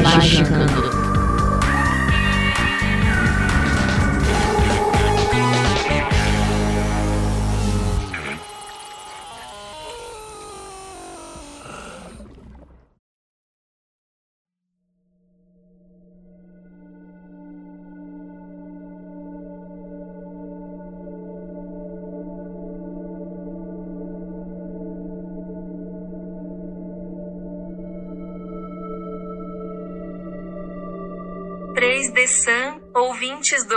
Magicando. de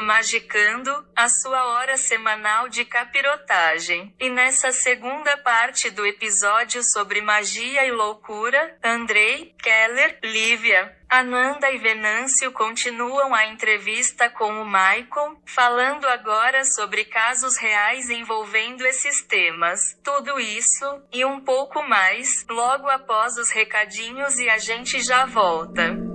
Magicando, a sua hora semanal de capirotagem. E nessa segunda parte do episódio sobre magia e loucura, Andrei, Keller, Lívia, Ananda e Venâncio continuam a entrevista com o Michael, falando agora sobre casos reais envolvendo esses temas. Tudo isso, e um pouco mais, logo após os recadinhos e a gente já volta.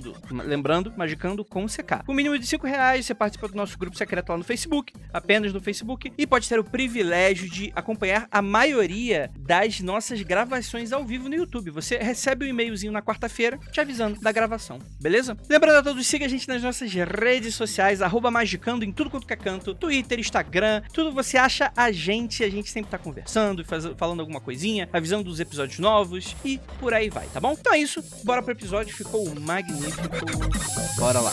Magicando. Lembrando, Magicando com CK. Com mínimo de 5 reais, você participa do nosso grupo secreto lá no Facebook, apenas no Facebook, e pode ter o privilégio de acompanhar a maioria das nossas gravações ao vivo no YouTube. Você recebe um e-mailzinho na quarta-feira te avisando da gravação, beleza? Lembrando a todos, siga a gente nas nossas redes sociais, Magicando em tudo quanto que é canto, Twitter, Instagram, tudo você acha a gente, a gente sempre tá conversando, faz, falando alguma coisinha, avisando dos episódios novos e por aí vai, tá bom? Então é isso, bora pro episódio, ficou magnífico. Bora lá.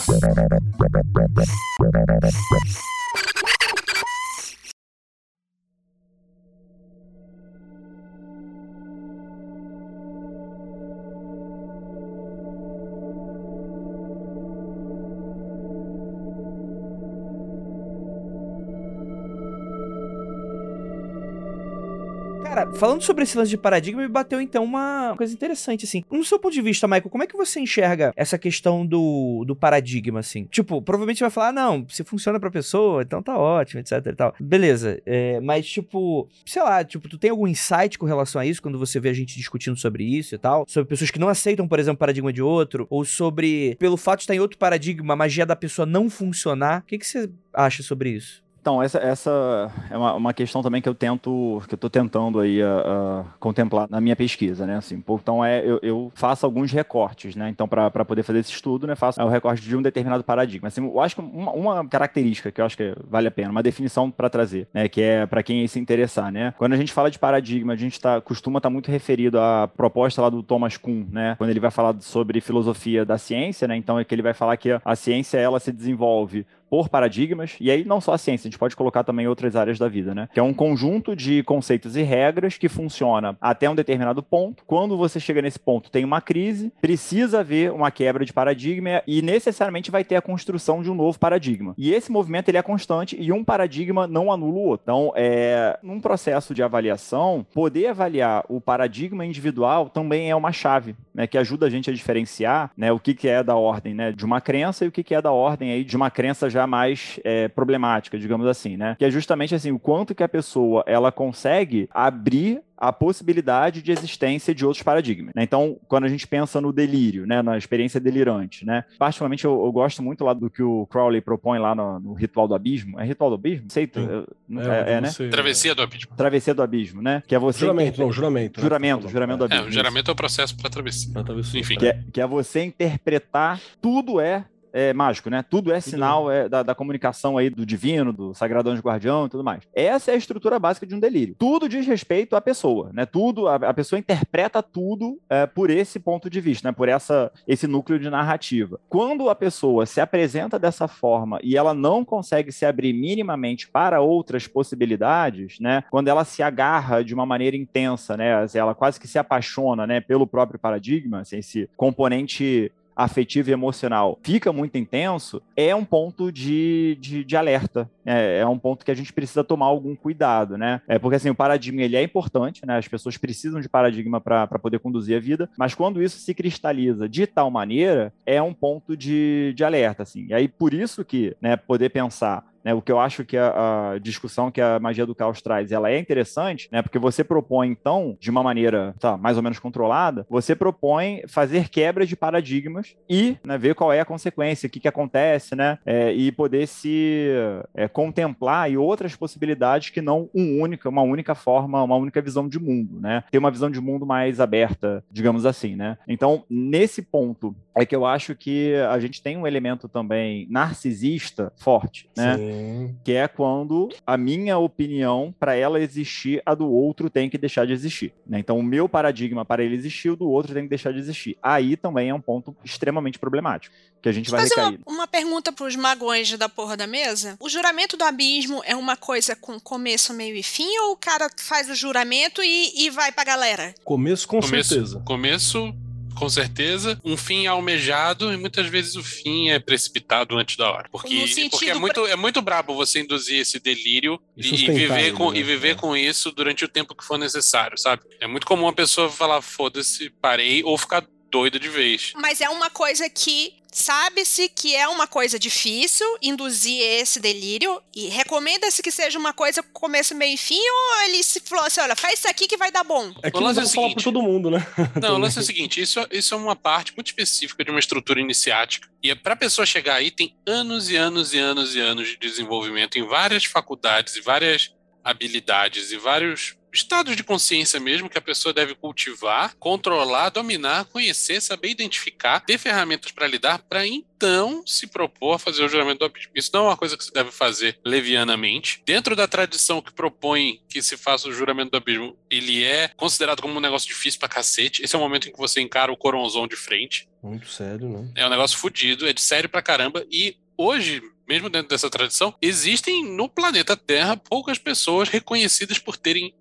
Cara, falando sobre esse lance de paradigma, me bateu então uma coisa interessante, assim. No seu ponto de vista, Michael, como é que você enxerga essa questão do, do paradigma, assim? Tipo, provavelmente você vai falar, ah, não, se funciona pra pessoa, então tá ótimo, etc e tal. Beleza, é, mas tipo, sei lá, tipo, tu tem algum insight com relação a isso, quando você vê a gente discutindo sobre isso e tal? Sobre pessoas que não aceitam, por exemplo, o paradigma de outro, ou sobre, pelo fato de estar em outro paradigma, a magia da pessoa não funcionar. O que, que você acha sobre isso? Então, essa, essa é uma, uma, questão também que eu tento, que eu estou tentando aí a, a contemplar na minha pesquisa, né? Assim, então, é, eu, eu faço alguns recortes, né? Então, para poder fazer esse estudo, né, faço o recorte de um determinado paradigma. Assim, eu acho que uma, uma característica que eu acho que vale a pena, uma definição para trazer, né? Que é para quem se interessar, né? Quando a gente fala de paradigma, a gente tá, costuma estar tá muito referido à proposta lá do Thomas Kuhn, né? Quando ele vai falar sobre filosofia da ciência, né? Então, é que ele vai falar que a ciência, ela se desenvolve por paradigmas, e aí não só a ciência, a gente pode colocar também outras áreas da vida, né? Que é um conjunto de conceitos e regras que funciona até um determinado ponto. Quando você chega nesse ponto, tem uma crise, precisa haver uma quebra de paradigma e necessariamente vai ter a construção de um novo paradigma. E esse movimento ele é constante e um paradigma não anula o outro. Então, é, num processo de avaliação, poder avaliar o paradigma individual também é uma chave, né, que ajuda a gente a diferenciar, né, o que, que é da ordem, né, de uma crença e o que, que é da ordem aí de uma crença já já mais é, problemática, digamos assim, né? Que é justamente assim, o quanto que a pessoa ela consegue abrir a possibilidade de existência de outros paradigmas. Né? Então, quando a gente pensa no delírio, né, na experiência delirante, né, particularmente eu, eu gosto muito lá do que o Crowley propõe lá no, no Ritual do Abismo. É Ritual do Abismo? Sei, eu, é, é, é, né? Travessia do Abismo. Travessia do Abismo, né? Que é você juramento, não, juramento. Né? Juramento, juramento do Abismo. É, o juramento é o processo para travessia. travessia. Enfim. Que é, que é você interpretar tudo é é mágico, né? Tudo é sinal é, da, da, comunicação aí do divino, do sagrado anjo guardião e tudo mais. Essa é a estrutura básica de um delírio. Tudo diz respeito à pessoa, né? Tudo, a, a pessoa interpreta tudo é, por esse ponto de vista, né? Por essa, esse núcleo de narrativa. Quando a pessoa se apresenta dessa forma e ela não consegue se abrir minimamente para outras possibilidades, né? Quando ela se agarra de uma maneira intensa, né? Ela quase que se apaixona, né? Pelo próprio paradigma, assim, esse componente afetivo e emocional fica muito intenso, é um ponto de, de, de alerta. É, é, um ponto que a gente precisa tomar algum cuidado, né? É porque assim, o paradigma ele é importante, né? As pessoas precisam de paradigma para poder conduzir a vida, mas quando isso se cristaliza de tal maneira, é um ponto de, de alerta, assim. E aí, por isso que, né, poder pensar né, o que eu acho que a, a, discussão que a magia do caos traz, ela é interessante, né, porque você propõe, então, de uma maneira tá, mais ou menos controlada, você propõe fazer quebras de paradigmas e né, ver qual é a consequência, o que, que acontece, né, é, e poder se é, contemplar e outras possibilidades que não um única, uma única forma, uma única visão de mundo, né, ter uma visão de mundo mais aberta, digamos assim, né. Então, nesse ponto, é que eu acho que a gente tem um elemento também narcisista forte, né? Sim que é quando a minha opinião, para ela existir, a do outro tem que deixar de existir. Né? Então, o meu paradigma para ele existir, o do outro tem que deixar de existir. Aí também é um ponto extremamente problemático, que a gente vai fazer recair. Uma, uma pergunta para os magões da porra da mesa. O juramento do abismo é uma coisa com começo, meio e fim, ou o cara faz o juramento e, e vai pra galera? Começo, com começo, certeza. Começo, com certeza, um fim almejado e muitas vezes o fim é precipitado antes da hora. Porque, porque é, muito, é muito brabo você induzir esse delírio e, e viver, com, né? e viver é. com isso durante o tempo que for necessário, sabe? É muito comum a pessoa falar, foda-se, parei, ou ficar doido de vez. Mas é uma coisa que Sabe-se que é uma coisa difícil induzir esse delírio e recomenda-se que seja uma coisa com começo, meio e fim ou ele se falou assim, olha, faz isso aqui que vai dar bom? É que o lance é o seguinte, pra todo mundo, né? Não, o lance é o seguinte, isso, isso é uma parte muito específica de uma estrutura iniciática e é para a pessoa chegar aí tem anos e anos e anos e anos de desenvolvimento em várias faculdades e várias habilidades e vários estados de consciência mesmo que a pessoa deve cultivar, controlar, dominar, conhecer, saber identificar, ter ferramentas para lidar, para então se propor a fazer o juramento do abismo. Isso não é uma coisa que se deve fazer levianamente. Dentro da tradição que propõe que se faça o juramento do abismo, ele é considerado como um negócio difícil pra cacete. Esse é o momento em que você encara o coronzão de frente. Muito sério, né? É um negócio fodido, é de sério pra caramba. E hoje, mesmo dentro dessa tradição, existem no planeta Terra poucas pessoas reconhecidas por terem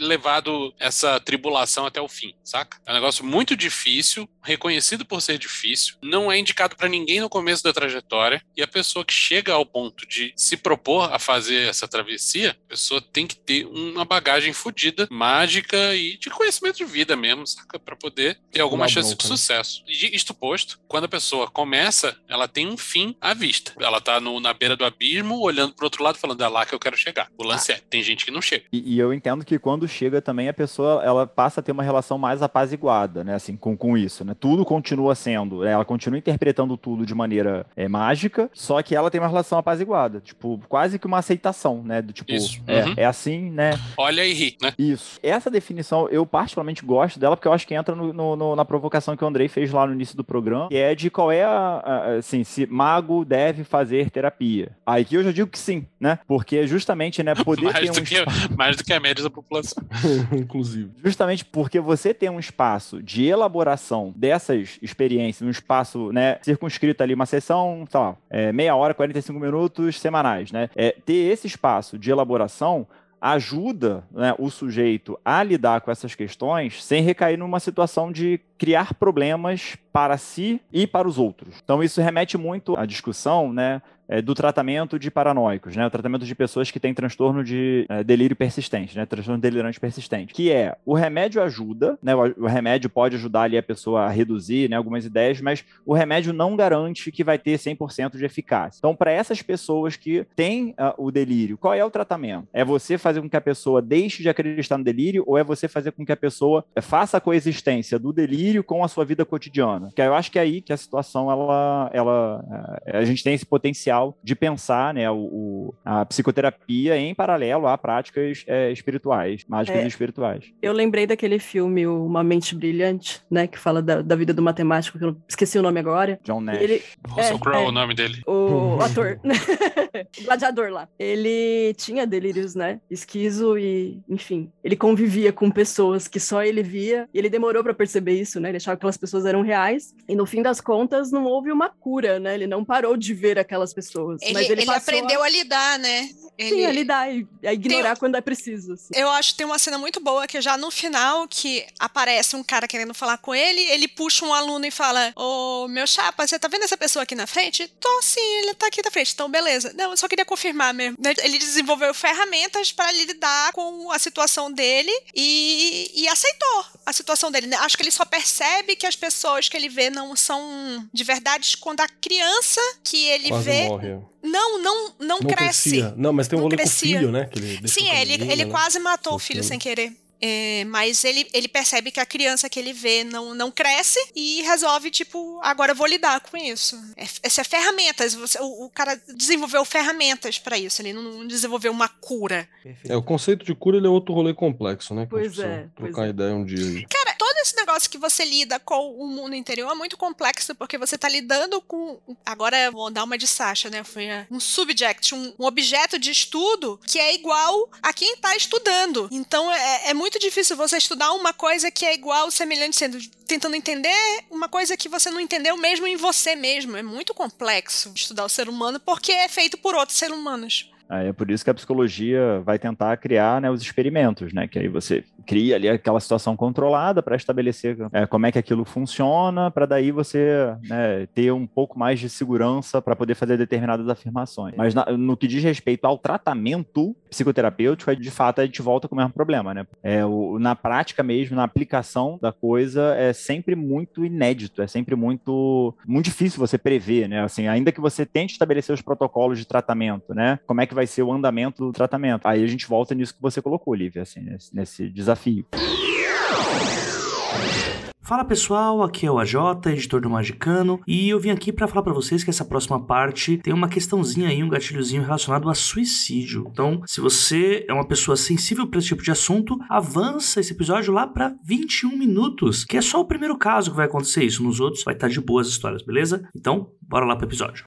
levado essa tribulação até o fim, saca? É um negócio muito difícil, reconhecido por ser difícil, não é indicado para ninguém no começo da trajetória, e a pessoa que chega ao ponto de se propor a fazer essa travessia, a pessoa tem que ter uma bagagem fodida, mágica e de conhecimento de vida mesmo, saca? Para poder ter alguma chance de né? sucesso. E isto posto, quando a pessoa começa, ela tem um fim à vista. Ela tá no, na beira do abismo, olhando pro outro lado, falando, é lá que eu quero chegar. O lance ah. é, tem gente que não chega. E, e eu entendo que quando quando chega também a pessoa ela passa a ter uma relação mais apaziguada, né? Assim, com, com isso, né? Tudo continua sendo, né? ela continua interpretando tudo de maneira é, mágica, só que ela tem uma relação apaziguada, tipo, quase que uma aceitação, né? Do tipo, é, uhum. é assim, né? Olha e ri, né? Isso. Essa definição eu particularmente gosto dela porque eu acho que entra no, no, no, na provocação que o Andrei fez lá no início do programa, que é de qual é a, a, assim, se mago deve fazer terapia. Aí que eu já digo que sim, né? Porque justamente, né, poder mais ter um... que, mais do que a média da população. Inclusive. Justamente porque você tem um espaço de elaboração dessas experiências, um espaço, né, circunscrito ali, uma sessão, sei lá, é, meia hora, 45 minutos semanais, né? É, ter esse espaço de elaboração ajuda né, o sujeito a lidar com essas questões sem recair numa situação de criar problemas para si e para os outros. Então isso remete muito à discussão, né, é, do tratamento de paranoicos, né? O tratamento de pessoas que têm transtorno de é, delírio persistente, né? Transtorno delirante persistente. Que é, o remédio ajuda, né? O, remédio pode ajudar ali a pessoa a reduzir, né? Algumas ideias, mas o remédio não garante que vai ter 100% de eficácia. Então, para essas pessoas que têm uh, o delírio, qual é o tratamento? É você fazer com que a pessoa deixe de acreditar no delírio ou é você fazer com que a pessoa é, faça a coexistência do delírio com a sua vida cotidiana? Que eu acho que é aí que a situação, ela, ela, é, a gente tem esse potencial de pensar né, o, o a psicoterapia em paralelo a práticas é, espirituais, mágicas é, e espirituais. Eu lembrei daquele filme Uma Mente Brilhante, né, que fala da, da vida do matemático, que eu esqueci o nome agora. John Nash. Ele, Russell é, Crowe é o nome dele. O ator. o gladiador lá. Ele tinha delírios, né? Esquizo e, enfim, ele convivia com pessoas que só ele via. E ele demorou para perceber isso, né? Ele achava que aquelas pessoas eram reais. E no fim das contas, não houve uma cura, né? Ele não parou de ver aquelas pessoas. Ele, mas ele, ele aprendeu a... a... lidar, né? Ele... Sim, a lidar e a ignorar tem... quando é preciso. Assim. Eu acho que tem uma cena muito boa que já no final que aparece um cara querendo falar com ele, ele puxa um aluno e fala: Ô, meu chapa, você tá vendo essa pessoa aqui na frente? Tô sim, ele tá aqui na frente. Então, beleza. Não, eu só queria confirmar mesmo. Ele desenvolveu ferramentas para lidar com a situação dele e, e aceitou a situação dele. Né? Acho que ele só percebe que as pessoas que ele vê não são de verdade quando a criança que ele Quase vê morre. Não, não, não, não cresce. Crescia. Não, mas tem um rolê com o filho, né? Que ele Sim, é, ele, ele né? quase matou o filho sem querer. É, mas ele, ele percebe que a criança que ele vê não, não cresce e resolve, tipo, agora eu vou lidar com isso. É, essa é ferramentas. Você, o, o, cara desenvolveu ferramentas para isso, ele não desenvolveu uma cura. É, o conceito de cura ele é outro rolê complexo, né? Pois é. Trocar pois é. ideia um dia. Cara, todo esse negócio que você lida com o mundo interior é muito complexo, porque você tá lidando com. Agora vou dar uma de Sasha, né? Foi um subject, um, um objeto de estudo que é igual a quem tá estudando. Então é, é muito muito difícil você estudar uma coisa que é igual, semelhante, sendo tentando entender uma coisa que você não entendeu mesmo em você mesmo. É muito complexo estudar o ser humano porque é feito por outros seres humanos. É por isso que a psicologia vai tentar criar né, os experimentos, né? Que aí você cria ali aquela situação controlada para estabelecer é, como é que aquilo funciona, para daí você né, ter um pouco mais de segurança para poder fazer determinadas afirmações. Mas na, no que diz respeito ao tratamento psicoterapêutico, é, de fato a gente volta com o mesmo problema, né? É, o, na prática mesmo, na aplicação da coisa, é sempre muito inédito, é sempre muito, muito difícil você prever, né? Assim, ainda que você tente estabelecer os protocolos de tratamento, né? Como é que vai ser o andamento do tratamento? Aí a gente volta nisso que você colocou, Lívia, assim, nesse, nesse desafio. Fala pessoal, aqui é o AJ, editor do Magicano, e eu vim aqui para falar para vocês que essa próxima parte tem uma questãozinha aí, um gatilhozinho relacionado a suicídio. Então, se você é uma pessoa sensível para esse tipo de assunto, avança esse episódio lá para 21 minutos, que é só o primeiro caso que vai acontecer isso. Nos outros vai estar tá de boas histórias, beleza? Então, bora lá pro episódio.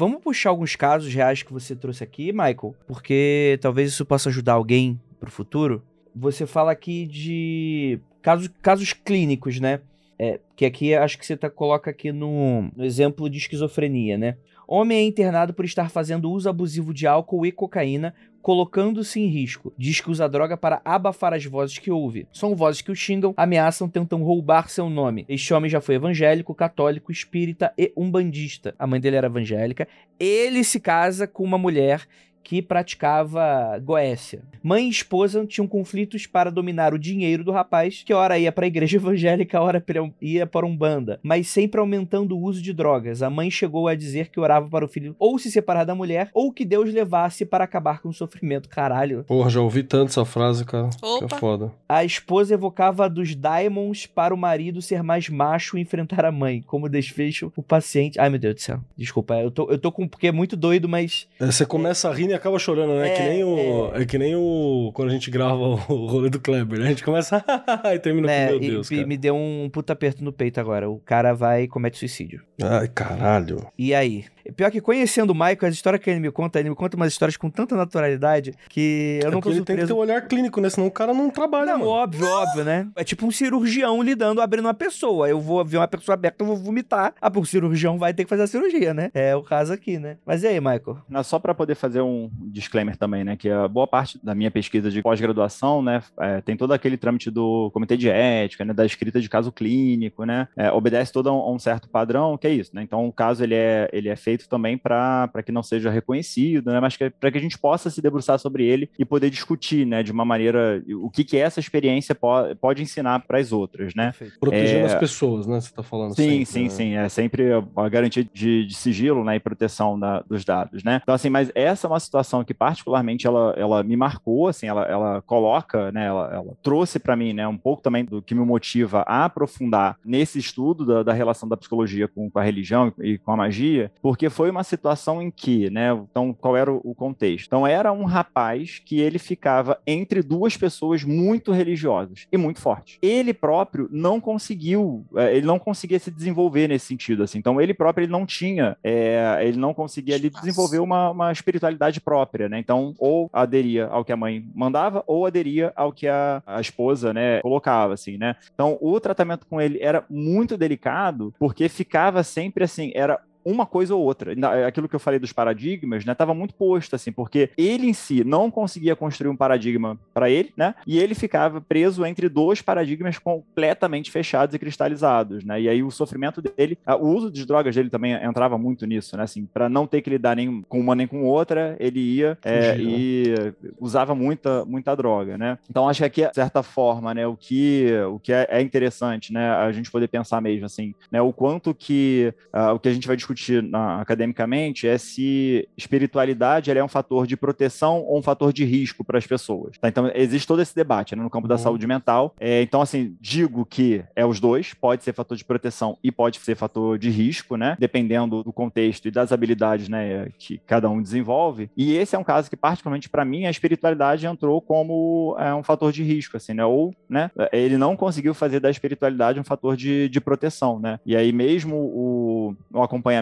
Vamos puxar alguns casos reais que você trouxe aqui, Michael, porque talvez isso possa ajudar alguém pro futuro. Você fala aqui de casos, casos clínicos, né? É, que aqui acho que você tá, coloca aqui no, no exemplo de esquizofrenia, né? Homem é internado por estar fazendo uso abusivo de álcool e cocaína, colocando-se em risco. Diz que usa droga para abafar as vozes que ouve. São vozes que o xingam, ameaçam, tentam roubar seu nome. Este homem já foi evangélico, católico, espírita e umbandista. A mãe dele era evangélica. Ele se casa com uma mulher que praticava Goécia. Mãe e esposa tinham conflitos para dominar o dinheiro do rapaz, que ora ia para a igreja evangélica, ora ia para um banda, mas sempre aumentando o uso de drogas. A mãe chegou a dizer que orava para o filho ou se separar da mulher, ou que Deus levasse para acabar com o sofrimento. Caralho. Porra, já ouvi tanto essa frase, cara. Opa. Que é foda. A esposa evocava dos Diamonds para o marido ser mais macho e enfrentar a mãe. Como desfecho, o paciente. Ai, meu Deus do céu. Desculpa, eu tô, eu tô com. Porque é muito doido, mas. É, você começa é... a rir e acaba chorando, né? É, que nem o. É... é... que nem o. Quando a gente grava o rolê do Kleber, né? A gente começa e termina é, com meu Deus. E, me deu um puta aperto no peito agora. O cara vai e comete suicídio. Ai, caralho. E aí? Pior que conhecendo o Michael, as histórias que ele me conta, ele me conta umas histórias com tanta naturalidade que eu É não porque tô ele tem que ter surpreso. um olhar clínico, né? Senão o cara não trabalha, Não, mano. óbvio, óbvio, né? É tipo um cirurgião lidando, abrindo uma pessoa. Eu vou ver uma pessoa aberta, eu vou vomitar. Ah, porque o cirurgião vai ter que fazer a cirurgia, né? É o caso aqui, né? Mas e aí, Michael? Não, Só para poder fazer um disclaimer também, né? Que a boa parte da minha pesquisa de pós-graduação, né? é, tem todo aquele trâmite do comitê de ética, né? Da escrita de caso clínico, né? é, obedece todo a um, a um certo padrão, que é isso, né? Então o caso ele é, ele é feito também para que não seja reconhecido, né? Mas para que a gente possa se debruçar sobre ele e poder discutir, né? De uma maneira o que que essa experiência po pode ensinar para as outras, né? Protegendo É. as pessoas, né? Você tá falando Sim, sempre, sim, né? sim. É sempre a garantia de, de sigilo né, e proteção da- dos dados, né? Então, assim, mas essa é uma situação que particularmente ela, ela me marcou, assim, ela, ela coloca, né, ela, ela trouxe para mim, né, um pouco também do que me motiva a aprofundar nesse estudo da, da relação da psicologia com, com a religião e com a magia, porque foi uma situação em que, né, então, qual era o, o contexto? Então, era um rapaz que ele ficava entre duas pessoas muito religiosas e muito fortes. Ele próprio não conseguiu, é, ele não conseguia se desenvolver nesse sentido, assim. Então, ele próprio ele não tinha, é, ele não conseguia ali desenvolver uma, uma espiritualidade própria, né? Então, ou aderia ao que a mãe mandava, ou aderia ao que a, a esposa, né, colocava, assim, né? Então, o tratamento com ele era muito delicado, porque ficava sempre assim, era uma coisa ou outra. Na- Aquilo que eu falei dos paradigmas, né, estava muito posto assim, porque ele em si não conseguia construir um paradigma para ele, né? E ele ficava preso entre dois paradigmas completamente fechados e cristalizados, né? E aí o sofrimento dele, o uso de drogas dele também entrava muito nisso, né? Assim, para não ter que lidar nem com uma nem com outra, ele ia é, né? e usava muita muita droga, né? Então acho que aqui, de certa forma, né, o que o que é, é interessante, né, a gente poder pensar mesmo assim, né, o quanto que ah, o que a gente vai discutir na- academicamente é se espiritualidade é um fator de proteção ou um fator de risco para as pessoas. tá? Então existe todo esse debate né, no campo da Uhum. saúde mental. É, então assim digo que é os dois, pode ser fator de proteção e pode ser fator de risco, né, dependendo do contexto e das habilidades, né, que cada um desenvolve. E esse é um caso que particularmente para mim a espiritualidade entrou como é, um fator de risco, assim, né, ou, né, ele não conseguiu fazer da espiritualidade um fator de, de proteção, né. E aí mesmo o, o acompanhamento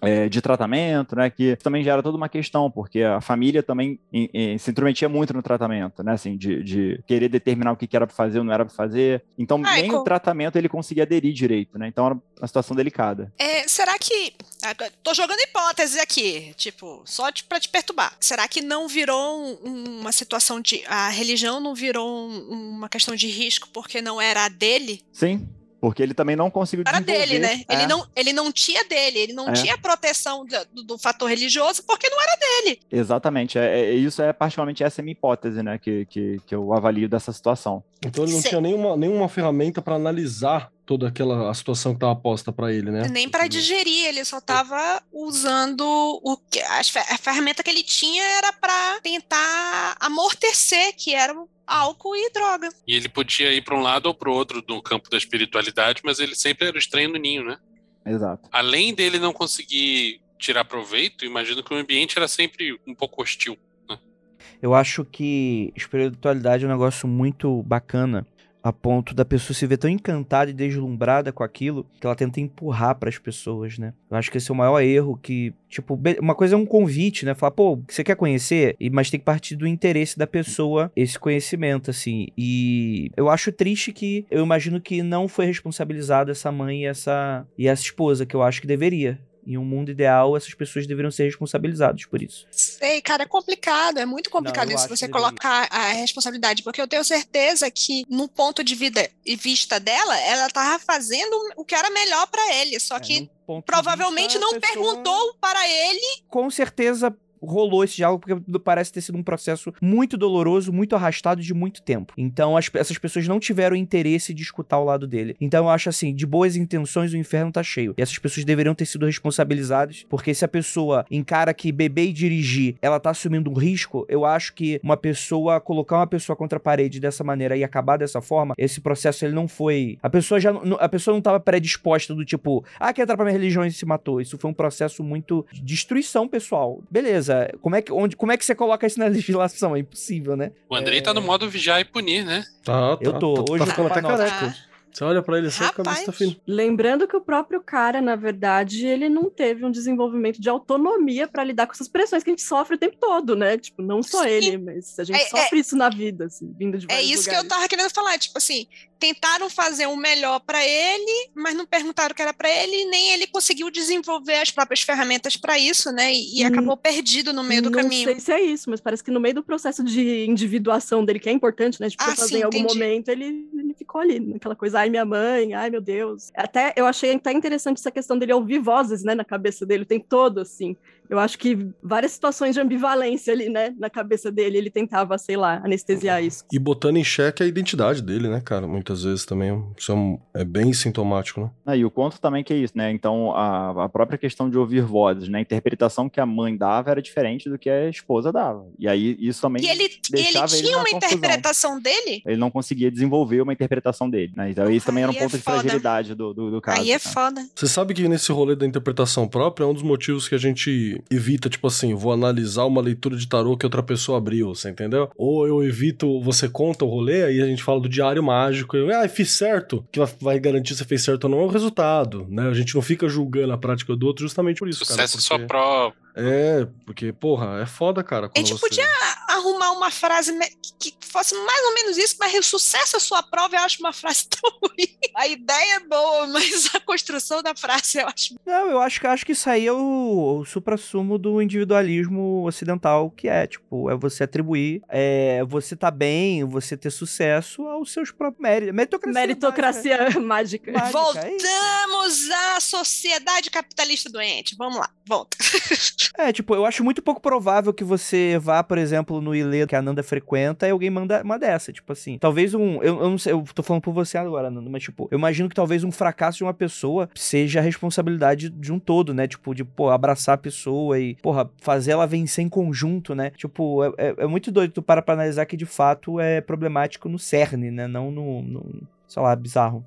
é, de tratamento, né, que também gera toda uma questão, porque a família também em- em- se intrometia muito no tratamento, né, assim, de, de querer determinar o que que era para fazer ou não era para fazer. Então nem Michael. o tratamento ele conseguia aderir direito, né. Então era uma situação delicada. É, será que. Tô jogando hipótese aqui, tipo, só pra te perturbar. Será que não virou um- uma situação de. A religião não virou um- uma questão de risco porque não era a dele? Sim, porque ele também não conseguiu Era desenvolver. dele, né? Ele, É. não, ele não tinha dele, ele não É. tinha proteção do, do fator religioso porque não era dele. Exatamente, é, é- isso é particularmente essa é a minha hipótese, né, que, que, que eu avalio dessa situação. Então ele não Sim. tinha nenhuma, nenhuma ferramenta pra analisar toda aquela a situação que tava posta pra ele, né? Nem para digerir, ele só tava usando o que a ferramenta que ele tinha era para tentar amortecer, que era álcool e droga. E ele podia ir para um lado ou para o outro do campo da espiritualidade, mas ele sempre era o estranho no ninho, né? Exato. Além dele não conseguir tirar proveito, imagino que o ambiente era sempre um pouco hostil. Eu acho que espiritualidade é um negócio muito bacana, a ponto da pessoa se ver tão encantada e deslumbrada com aquilo que ela tenta empurrar pras pessoas, né? Eu acho que esse é o maior erro que, tipo, uma coisa é um convite, né? Falar, pô, você quer conhecer? Mas tem que partir do interesse da pessoa esse conhecimento, assim. E eu acho triste que eu imagino que não foi responsabilizada essa mãe e essa e essa esposa, que eu acho que deveria. Em um mundo ideal, essas pessoas deveriam ser responsabilizadas por isso. Sei, cara, é complicado, é muito complicado eu isso você colocar a responsabilidade, porque eu tenho certeza que no ponto de vida e vista dela, ela tava fazendo o que era melhor pra ele, só É, que provavelmente não pessoa- perguntou para ele. com certeza rolou esse diálogo porque parece ter sido um processo muito doloroso, muito arrastado de muito tempo. Então as- essas pessoas não tiveram interesse de escutar o lado dele. Então eu acho assim, de boas intenções o inferno tá cheio. E essas pessoas deveriam ter sido responsabilizadas, porque se a pessoa encara que beber e dirigir, ela tá assumindo um risco, eu acho que uma pessoa colocar uma pessoa contra a parede dessa maneira e acabar dessa forma, esse processo ele não foi, a pessoa já a pessoa não tava predisposta do tipo, ah, quer entrar pra minha religião e se matou. Isso foi um processo muito de destruição pessoal. Beleza, como é que, onde, como é que você coloca isso na legislação? É impossível, né? O Andrei tá no modo vigiar e punir, né? Tá, tá, Eu tô. tá, Hoje tá eu ficando tô Você olha pra ele assim, a Rapaz. cabeça tá fina. Lembrando que o próprio cara, na verdade, ele não teve um desenvolvimento de autonomia pra lidar com essas pressões que a gente sofre o tempo todo, né? Tipo, não só Sim. ele, mas a gente É- sofre isso na vida, assim, vindo de É vários isso que lugares. eu tava querendo falar, tipo assim, tentaram fazer o melhor pra ele, mas não perguntaram o que era pra ele, nem ele conseguiu desenvolver as próprias ferramentas pra isso, né? E, e Hum, acabou perdido no meio do não caminho. sei se é isso, mas parece que no meio do processo de individuação dele, que é importante, né? Tipo, Ah, fazer sim, em algum entendi. momento, ele, ele ficou ali, naquela coisa, ai, minha mãe, ai, meu Deus. Até eu achei até interessante essa questão dele ouvir vozes, né, na cabeça dele o tempo todo, assim. Eu acho que várias situações de ambivalência ali, né, na cabeça dele, ele tentava, sei lá, anestesiar isso. E botando em xeque a identidade dele, né, cara? Muitas vezes também. Isso é, um- é bem sintomático, né? Ah, e o conto também que é isso, né? Então, a, a própria questão de ouvir vozes, né? A interpretação que a mãe dava era diferente do que a esposa dava. E aí, isso também E ele, ele deixava ele tinha na uma confusão. interpretação dele? ele não conseguia desenvolver uma interpretação dele, né? Então, isso também era um é ponto de foda. fragilidade do, do, do caso. Aí é né? foda. Você sabe que nesse rolê da interpretação própria é um dos motivos que a gente evita, tipo assim, vou analisar uma leitura de tarô que outra pessoa abriu, você entendeu? Ou eu evito, você conta o rolê, aí a gente fala do diário mágico, eu, ah, fiz certo, que vai- garantir se fez certo ou não é o resultado, né? A gente não fica julgando a prática do outro justamente por isso, cara. Sucesso é sua porque- pró. É, porque, porra, é foda, cara. A gente você... podia arrumar uma frase que fosse mais ou menos isso, mas o sucesso à sua prova eu acho uma frase tão ruim. A ideia é boa, mas a construção da frase eu acho. Não, eu acho que acho que isso aí é o, o supra-sumo do individualismo ocidental, que é, tipo, é você atribuir, é você tá bem, você ter sucesso aos seus próprios méritos. Meritocracia. Meritocracia mágica. Mágica, é isso. Voltamos à sociedade capitalista doente. Vamos lá, volta. É, tipo, eu acho muito pouco provável que você vá, por exemplo, no Ilê que a Nanda frequenta e alguém manda uma dessa, tipo assim. Talvez um. Eu, eu não sei, eu tô falando por você agora, Nanda, mas, tipo, eu imagino que talvez um fracasso de uma pessoa seja a responsabilidade de um todo, né? Tipo, de, pô, abraçar a pessoa e, porra, fazer ela vencer em conjunto, né? Tipo, é, é, é muito doido tu para pra analisar que de fato é problemático no cerne, né? Não no. no sei lá, bizarro.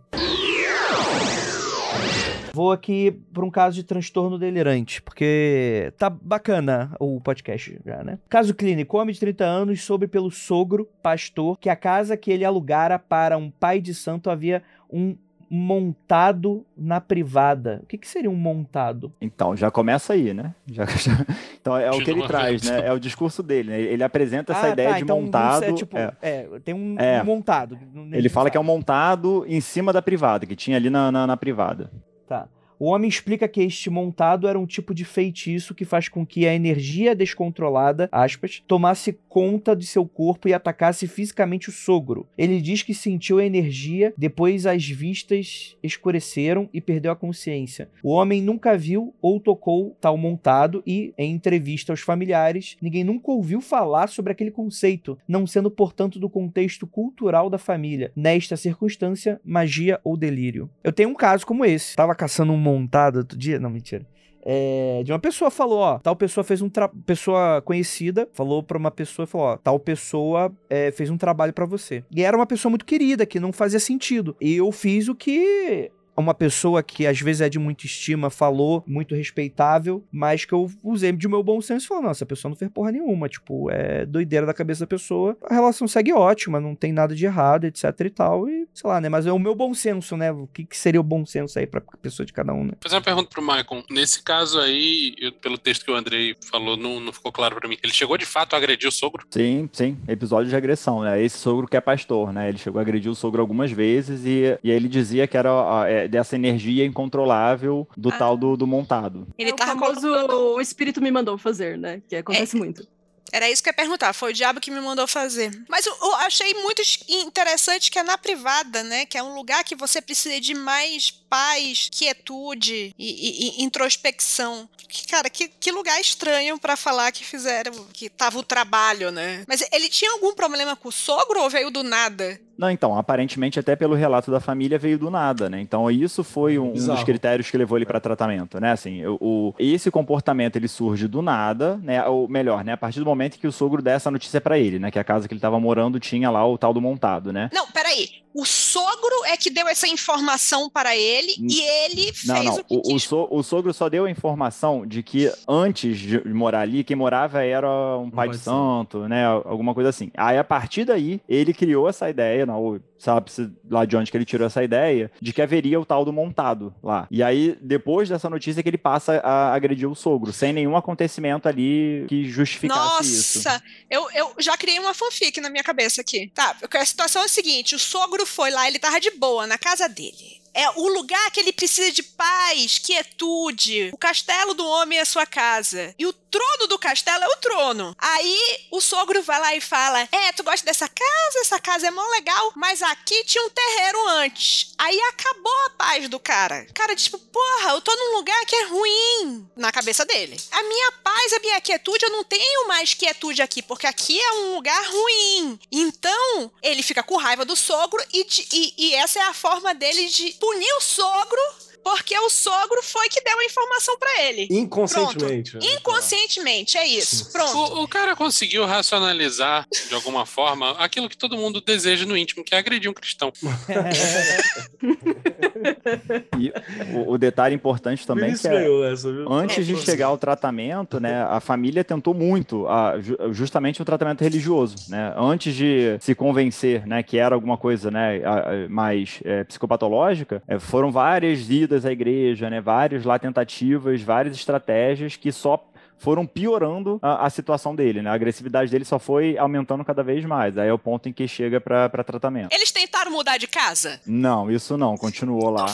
Vou aqui para um caso de transtorno delirante, porque tá bacana o podcast já, né? Caso clínico, homem de 30 anos soube pelo sogro, pastor, que a casa que ele alugara para um pai de santo havia um montado na privada. O que, que seria um montado? Então, já começa aí, né? Já- já- Então, é o De que ele traz, então. né? É o discurso dele, né? Ele apresenta essa Ah, ideia tá, de então, montado. É, tipo, é. é, tem um, É. um montado. Ele fala que é um montado em cima da privada, que tinha ali na, na, na privada. Tá. O homem explica que este montado era um tipo de feitiço que faz com que a energia descontrolada, aspas, tomasse conta de seu corpo e atacasse fisicamente o sogro. Ele diz que sentiu a energia, depois as vistas escureceram e perdeu a consciência. O homem nunca viu ou tocou tal montado e, em entrevista aos familiares, ninguém nunca ouviu falar sobre aquele conceito, não sendo, portanto, do contexto cultural da família. Nesta circunstância, magia ou delírio. Eu tenho um caso como esse. Tava caçando um montado outro dia. Não, mentira. É, de uma pessoa falou, ó, tal pessoa fez um pessoa conhecida falou pra uma pessoa, falou, ó, tal pessoa é, fez um trabalho pra você. E era uma pessoa muito querida que não fazia sentido. E eu fiz o que uma pessoa que às vezes é de muita estima falou, muito respeitável, mas que eu usei de meu bom senso e falou, não, essa pessoa não fez porra nenhuma, tipo, é doideira da cabeça da pessoa, a relação segue ótima, não tem nada de errado, etc e tal, e sei lá, né, mas é o meu bom senso, né, o que, que seria o bom senso aí pra pessoa de cada um, né. Vou fazer uma pergunta pro Michael. Nesse caso aí, eu- pelo texto que o Andrei falou, não, não ficou claro pra mim. Ele chegou de fato a agredir o sogro? Sim, sim. Episódio de agressão, né? Esse sogro que é pastor, né? Ele chegou a agredir o sogro algumas vezes e, e aí ele dizia que era ó, é, dessa energia incontrolável do Ah. tal do, do montado. Ele é o tava famoso colocando- o espírito me mandou fazer, né? Que acontece muito. Era isso que eu ia perguntar, foi o diabo que me mandou fazer. Mas eu, eu achei muito es- interessante que é na privada, né? Que é um lugar que você precisa de mais paz, quietude e, e- e introspecção. Que, cara, que, que lugar estranho pra falar que fizeram, que tava o trabalho, né? Mas ele tinha algum problema com o sogro ou veio do nada? Não, então, aparentemente até pelo relato da família veio do nada, né? Então isso foi um, um dos critérios que levou ele para tratamento, né? Assim, o, o- esse comportamento ele surge do nada, né? Ou melhor, né? A partir do momento que o sogro dá essa notícia para ele, né? Que a casa que ele tava morando tinha lá o tal do montado, né? Não, peraí. o sogro é que deu essa informação para ele e ele Não, fez não. o que O, o, quis. so- o sogro só deu a informação de que antes de morar ali, quem morava era um pai de santo, né? Alguma coisa assim. Aí, a partir daí, ele criou essa ideia, ou sabe-se lá de onde que ele tirou essa ideia, de que haveria o tal do montado lá. E aí, depois dessa notícia, que ele passa a agredir o sogro, sem nenhum acontecimento ali que justificasse isso. Nossa, eu, eu já criei uma fanfic na minha cabeça aqui. Tá, a situação é a seguinte: o sogro foi lá, ele tava de boa na casa dele. É o lugar que ele precisa de paz, quietude. O castelo do homem é a sua casa. E o trono do castelo é o trono. Aí o sogro vai lá e fala: É, tu gosta dessa casa? Essa casa é mó legal, mas aqui tinha um terreiro antes. Aí acabou a paz do cara. O cara, tipo, porra, eu tô num lugar que é ruim. Na cabeça dele. A minha paz, a minha quietude, eu não tenho mais quietude aqui, porque aqui é um lugar ruim. Então, ele fica com raiva do sogro e, e- e essa é a forma dele de punir o sogro, porque o sogro foi que deu a informação pra ele. Inconscientemente. Pronto. Inconscientemente, é isso. Pronto. O, o cara conseguiu racionalizar, de alguma forma, aquilo que todo mundo deseja no íntimo, que é agredir um cristão. E o, o detalhe importante também Vinícius que é, essa, viu? antes de chegar ao tratamento, né, a família tentou muito a- ju- justamente o tratamento religioso, né? Antes de se convencer, né, que era alguma coisa, né, a- a- mais é, psicopatológica, é, foram várias idas à igreja, né, várias lá tentativas, várias estratégias que só foram piorando a, a situação dele, né? A agressividade dele só foi aumentando cada vez mais. Aí é o ponto em que chega para tratamento. Eles tentaram mudar de casa? Não, isso não, continuou lá.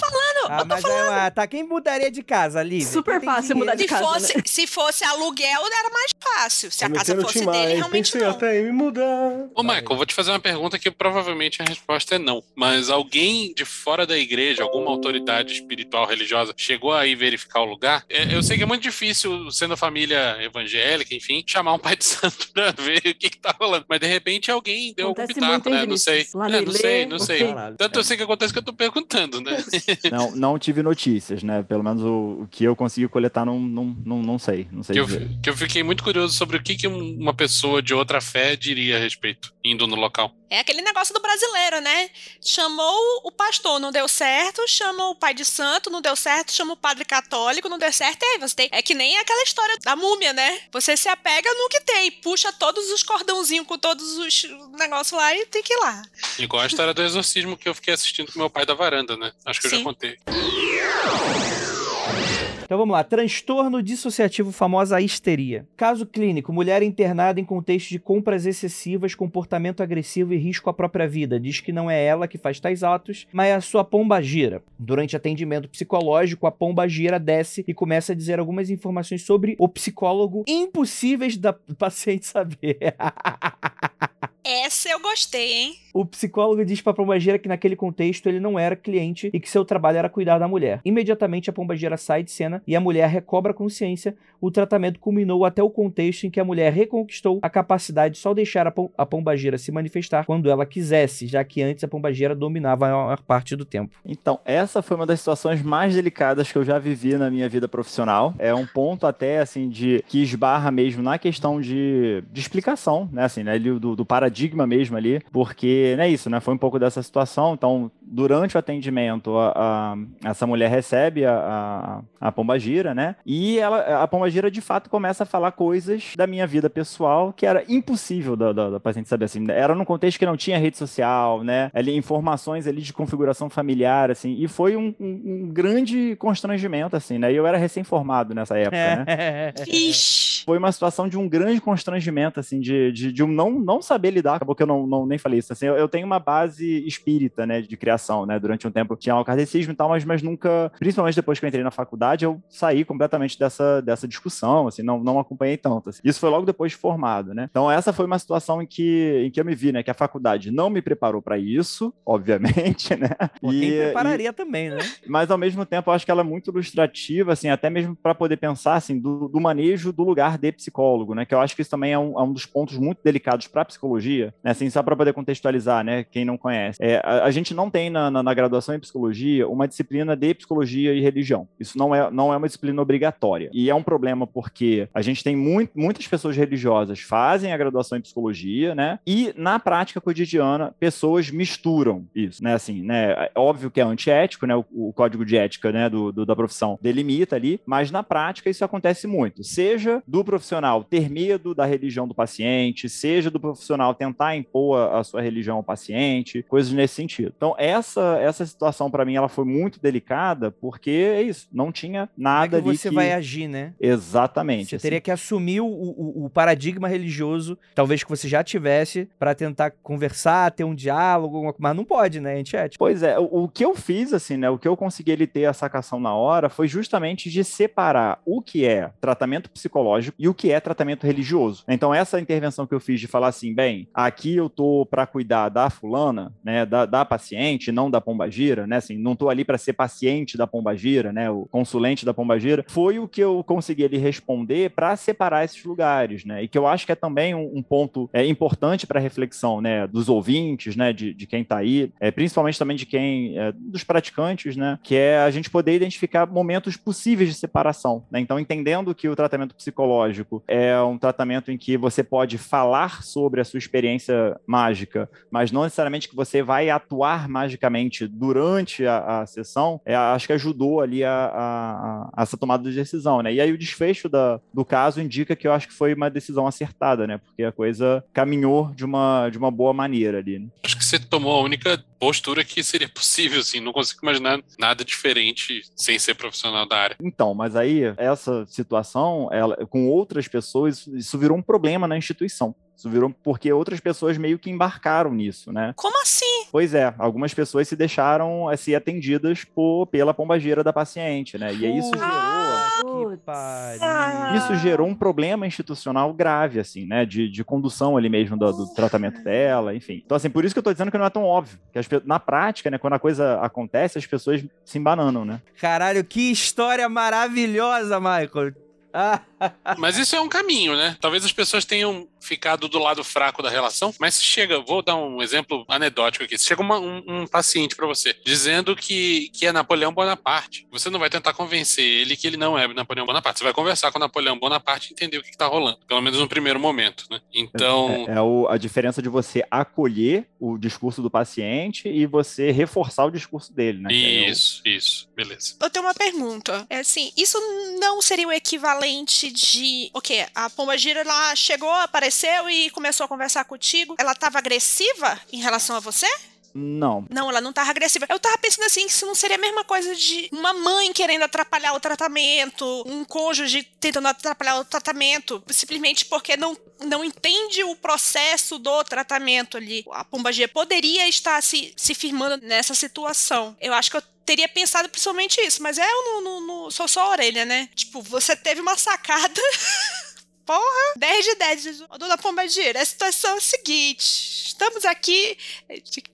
Ah, mas aí, ah, tá, quem mudaria de casa, Lívia? Super fácil mudar de Se casa, fosse, né? se fosse aluguel, era mais fácil. Se a casa fosse timar, dele, realmente Pensei não. até em me mudar. Ô, Michael, eu vou te fazer uma pergunta que provavelmente a resposta é não. Mas alguém de fora da igreja, alguma autoridade espiritual, religiosa, chegou aí verificar o lugar? É, Eu sei que é muito difícil, sendo família evangélica, enfim, chamar um pai de santo pra ver o que, que tá rolando. Mas de repente alguém deu algum Acontece pitaco, muito, hein, né? Não sei. É, não sei, não sei. Caralho. Tanto eu sei que acontece que eu tô perguntando, né? Não, não tive notícias, né? Pelo menos o, o que eu consegui coletar, não, não, não, não sei. Não sei Que eu, que eu fiquei muito curioso sobre o que, que um- uma pessoa de outra fé diria a respeito, indo no local. É aquele negócio do brasileiro, né? Chamou o pastor, não deu certo, chama o pai de santo, não deu certo, chama o padre católico, não deu certo, aí você tem. É que nem aquela história da múmia, né? Você se apega no que tem, puxa todos os cordãozinhos com todos os negócios lá e tem que ir lá. Igual a história do exorcismo que eu fiquei assistindo com meu pai da varanda, né? Acho que eu já contei. Então vamos lá. Transtorno dissociativo, famosa histeria. Caso clínico: mulher internada em contexto de compras excessivas, comportamento agressivo e risco à própria vida. Diz que não é ela que faz tais atos, mas é a sua pomba gira. Durante atendimento psicológico, a pomba gira desce e começa a dizer algumas informações sobre o psicólogo impossíveis da paciente saber. Essa eu gostei, hein? O psicólogo diz pra pombageira que naquele contexto ele não era cliente e que seu trabalho era cuidar da mulher. Imediatamente a pombageira sai de cena e a mulher recobra a consciência. O tratamento culminou até o contexto em que a mulher reconquistou a capacidade de só deixar a, pom a pombageira se manifestar quando ela quisesse, já que antes a pombageira dominava a maior parte do tempo. Então, essa foi uma das situações mais delicadas que eu já vivi na minha vida profissional. É um ponto até, assim, de que esbarra mesmo na questão de, de explicação, né, assim, né, do, do paradigma mesmo ali, porque, né, isso, né, foi um pouco dessa situação. Então, durante o atendimento, a, a- essa mulher recebe a, a, a pombagira, né, e ela, a pombagira, de fato, começa a falar coisas da minha vida pessoal que era impossível da, da, da paciente saber, assim, era num contexto que não tinha rede social, né, ali, informações ali de configuração familiar, assim, e foi um, um- um grande constrangimento, assim, né, e eu era recém-formado nessa época, né. Ixi. Foi uma situação de um grande constrangimento, assim, de, de, de um não, não saber lidar. Acabou que eu não, não nem falei isso. Assim, eu, eu tenho uma base espírita, né, de criação, né? Durante um tempo tinha o kardecismo e tal, mas, mas nunca, principalmente depois que eu entrei na faculdade, eu saí completamente dessa, dessa discussão, assim, não, não acompanhei tanto. assim. Isso foi logo depois de formado, né? Então, essa foi uma situação em que, em que eu me vi, né? Que a faculdade não me preparou para isso, obviamente, né? Pô, E- quem e- prepararia também, né? mas ao mesmo tempo eu acho que ela é muito ilustrativa, assim, até mesmo para poder pensar assim do, do manejo do lugar de psicólogo, né? Que eu acho que isso também é um, é um dos pontos muito delicados para a psicologia, né? Assim, só para poder contextualizar, né? Quem não conhece, é, a, a gente não tem na, na, na, graduação em psicologia uma disciplina de psicologia e religião. Isso não é, não é uma disciplina obrigatória. E é um problema porque a gente tem muito, muitas pessoas religiosas fazem a graduação em psicologia, né? E na prática cotidiana, pessoas misturam isso, né? Assim, né? É óbvio que é antiético, né? O, o código de ética, né? Do, do, da profissão delimita ali, mas na prática isso acontece muito. Seja do profissional ter medo da religião do paciente, seja do profissional tentar impor a, a sua religião ao paciente, coisas nesse sentido. Então, essa, essa situação, para mim, ela foi muito delicada, porque é isso, não tinha nada é que ali você que... vai agir, né? Exatamente. Você assim. teria que assumir o, o, o, paradigma religioso, talvez que você já tivesse, para tentar conversar, ter um diálogo, mas não pode, né, antiético. Pois é, o, o, que eu fiz, assim, né, o que eu consegui ele ter a sacação na hora foi justamente de separar o que é tratamento psicológico e o que é tratamento religioso. Então, essa intervenção que eu fiz de falar assim, bem, aqui eu tô para cuidar da fulana, né, da, da paciente, não da pombagira, né, assim, não tô ali para ser paciente da pombagira, né, o consulente da pombagira, foi o que eu consegui ele responder para separar esses lugares, né, e que eu acho que é também um, um ponto é, importante para reflexão, né, dos ouvintes, né, de, de quem tá aí, é, principalmente também de quem, é, dos praticantes, né, que é a gente poder identificar momentos possíveis de separação, né, então entendendo que o tratamento psicológico é um tratamento em que você pode falar sobre a sua experiência mágica, mas não necessariamente que você vai atuar magicamente durante a, a sessão, é, acho que ajudou ali a, a, a, essa tomada de decisão, né? E aí o desfecho da, do caso indica que eu acho que foi uma decisão acertada, né? Porque a coisa caminhou de uma, de uma boa maneira ali. Né? Acho que você tomou a única postura que seria possível, assim, não consigo imaginar nada diferente sem ser profissional da área. Então, mas aí essa situação, ela, com outras pessoas, isso virou um problema na instituição. Isso virou porque outras pessoas meio que embarcaram nisso, né? Como assim? Pois é, algumas pessoas se deixaram a ser atendidas por, pela pombageira da paciente, né? E aí isso gerou. Ah, isso gerou um problema institucional grave, assim, né? De, de condução ali mesmo do, do, tratamento dela, enfim. Então, assim, por isso que eu tô dizendo que não é tão óbvio. Que as, na prática, né, quando a coisa acontece, as pessoas se embananam, né? Caralho, que história maravilhosa, Michael. Mas isso é um caminho, né? Talvez as pessoas tenham ficado do lado fraco da relação, mas se chega, vou dar um exemplo anedótico aqui. Se chega uma, um, um, paciente para você dizendo que, que é Napoleão Bonaparte, você não vai tentar convencer ele que ele não é Napoleão Bonaparte. Você vai conversar com Napoleão Bonaparte e entender o que, está rolando, pelo menos no primeiro momento, né? Então. É, é o, a diferença de você acolher o discurso do paciente e você reforçar o discurso dele, né? Isso, é o... isso, beleza. Eu tenho uma pergunta. É assim, isso não seria o equivalente de. Ok, a Pomba Gira ela chegou, apareceu e começou a conversar contigo. Ela estava agressiva em relação a você? Não. Não, ela não tava agressiva. Eu tava pensando assim que isso não seria a mesma coisa de uma mãe querendo atrapalhar o tratamento, um cônjuge tentando atrapalhar o tratamento, simplesmente porque não, não entende o processo do tratamento ali. A pombagia poderia estar se, se firmando nessa situação. Eu acho que eu teria pensado principalmente isso, mas é, eu não, não, não sou só a orelha, né? Tipo, você teve uma sacada. Porra, 10 de 10. Dona Pombagira, a situação é a seguinte: estamos aqui,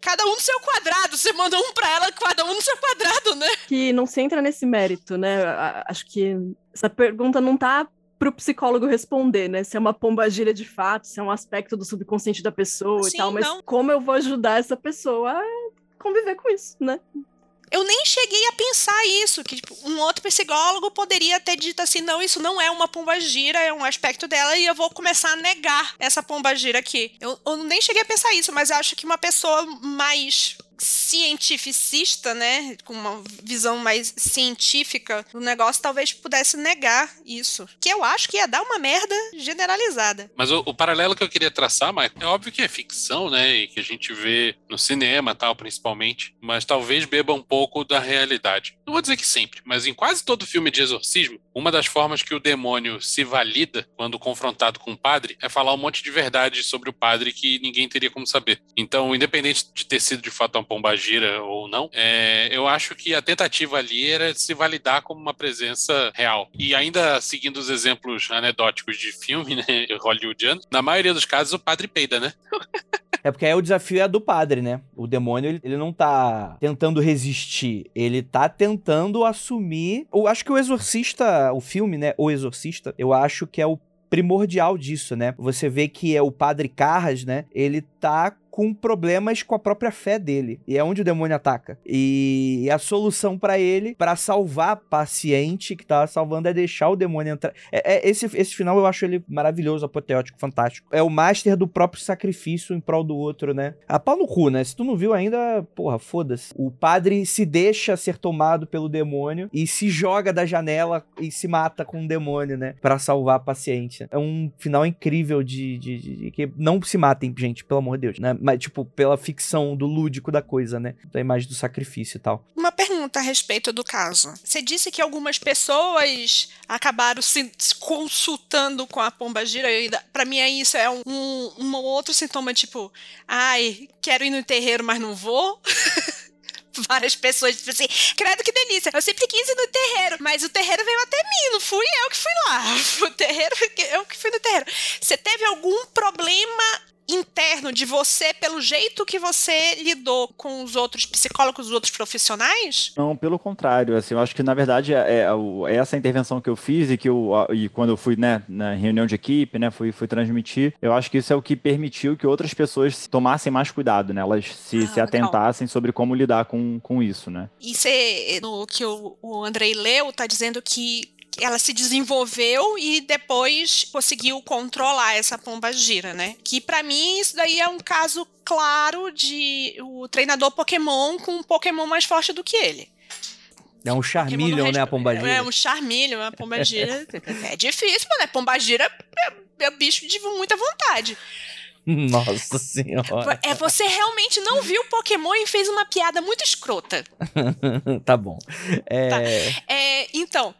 cada um no seu quadrado. Você mandou um pra ela, cada um no seu quadrado, né? Que não se entra nesse mérito, né? Acho que essa pergunta não tá para o psicólogo responder, né? Se é uma pombagira de fato, se é um aspecto do subconsciente da pessoa Sim, e tal, mas não. como eu vou ajudar essa pessoa a conviver com isso, né? Eu nem cheguei a pensar isso, que tipo, um outro psicólogo poderia ter dito assim, não, isso não é uma pombagira, é um aspecto dela e eu vou começar a negar essa pombagira aqui. Eu, eu nem cheguei a pensar isso, mas acho que uma pessoa mais cientificista, né, com uma visão mais científica do negócio, talvez pudesse negar isso. Que eu acho que ia dar uma merda generalizada. Mas o, o paralelo que eu queria traçar, Michael, é óbvio que é ficção, né, e que a gente vê no cinema, tal, principalmente, mas talvez beba um pouco da realidade. Não vou dizer que sempre, mas em quase todo filme de exorcismo, uma das formas que o demônio se valida quando confrontado com o padre é falar um monte de verdade sobre o padre que ninguém teria como saber. Então, independente de ter sido de fato pombagira ou não, é, eu acho que a tentativa ali era se validar como uma presença real. E ainda seguindo os exemplos anedóticos de filme, né, hollywoodiano, na maioria dos casos o padre peida, né? É porque aí o desafio é do padre, né? O demônio, ele, ele, não tá tentando resistir, ele tá tentando assumir. Eu acho que o Exorcista, o filme, né? O Exorcista, eu acho que é o primordial disso, né? Você vê que é o padre Carras, né? Ele tá com problemas com a própria fé dele. E é onde o demônio ataca. E a solução para ele, para salvar a paciente que tava salvando, é deixar o demônio entrar. É, é- esse, esse final eu acho ele maravilhoso, apoteótico, fantástico. É o master do próprio sacrifício em prol do outro, né? A pau no cu, né? Se tu não viu ainda, porra, foda-se. O padre se deixa ser tomado pelo demônio e se joga da janela e se mata com o demônio, né? Pra salvar a paciente. É um final incrível de, de, de- de que não se matem, gente, pelo amor de Deus, né? Mas, tipo, pela ficção do lúdico da coisa, né? Da imagem do sacrifício e tal. Uma pergunta a respeito do caso. Você disse que algumas pessoas acabaram se consultando com a pomba gira. Pra mim, é isso é um, um, um outro sintoma, tipo, ai, quero ir no terreiro, mas não vou. Várias pessoas, tipo assim, credo que delícia. Eu sempre quis ir no terreiro, mas o terreiro veio até mim, não fui eu que fui lá. O terreiro, eu que fui no terreiro. Você teve algum problema interno de você pelo jeito que você lidou com os outros psicólogos, os outros profissionais? Não, pelo contrário, assim, eu acho que na verdade é, é é essa intervenção que eu fiz e que eu, e quando eu fui, né, na reunião de equipe, né, fui, fui transmitir, eu acho que isso é o que permitiu que outras pessoas tomassem mais cuidado, né, elas se, Ah, se atentassem sobre como lidar com, com isso, né. E você, no que o, o Andrei leu, tá dizendo que ela se desenvolveu e depois conseguiu controlar essa pomba gira, né? Que pra mim isso daí é um caso claro de o treinador Pokémon com um Pokémon mais forte do que ele. É um charmilhon, né, a pombagira. É um charmilho, uma pombagira. é difícil, mano. Pombagira é, é bicho de muita vontade. Nossa senhora. É, você realmente não viu o Pokémon e fez uma piada muito escrota. tá bom. É, É, então,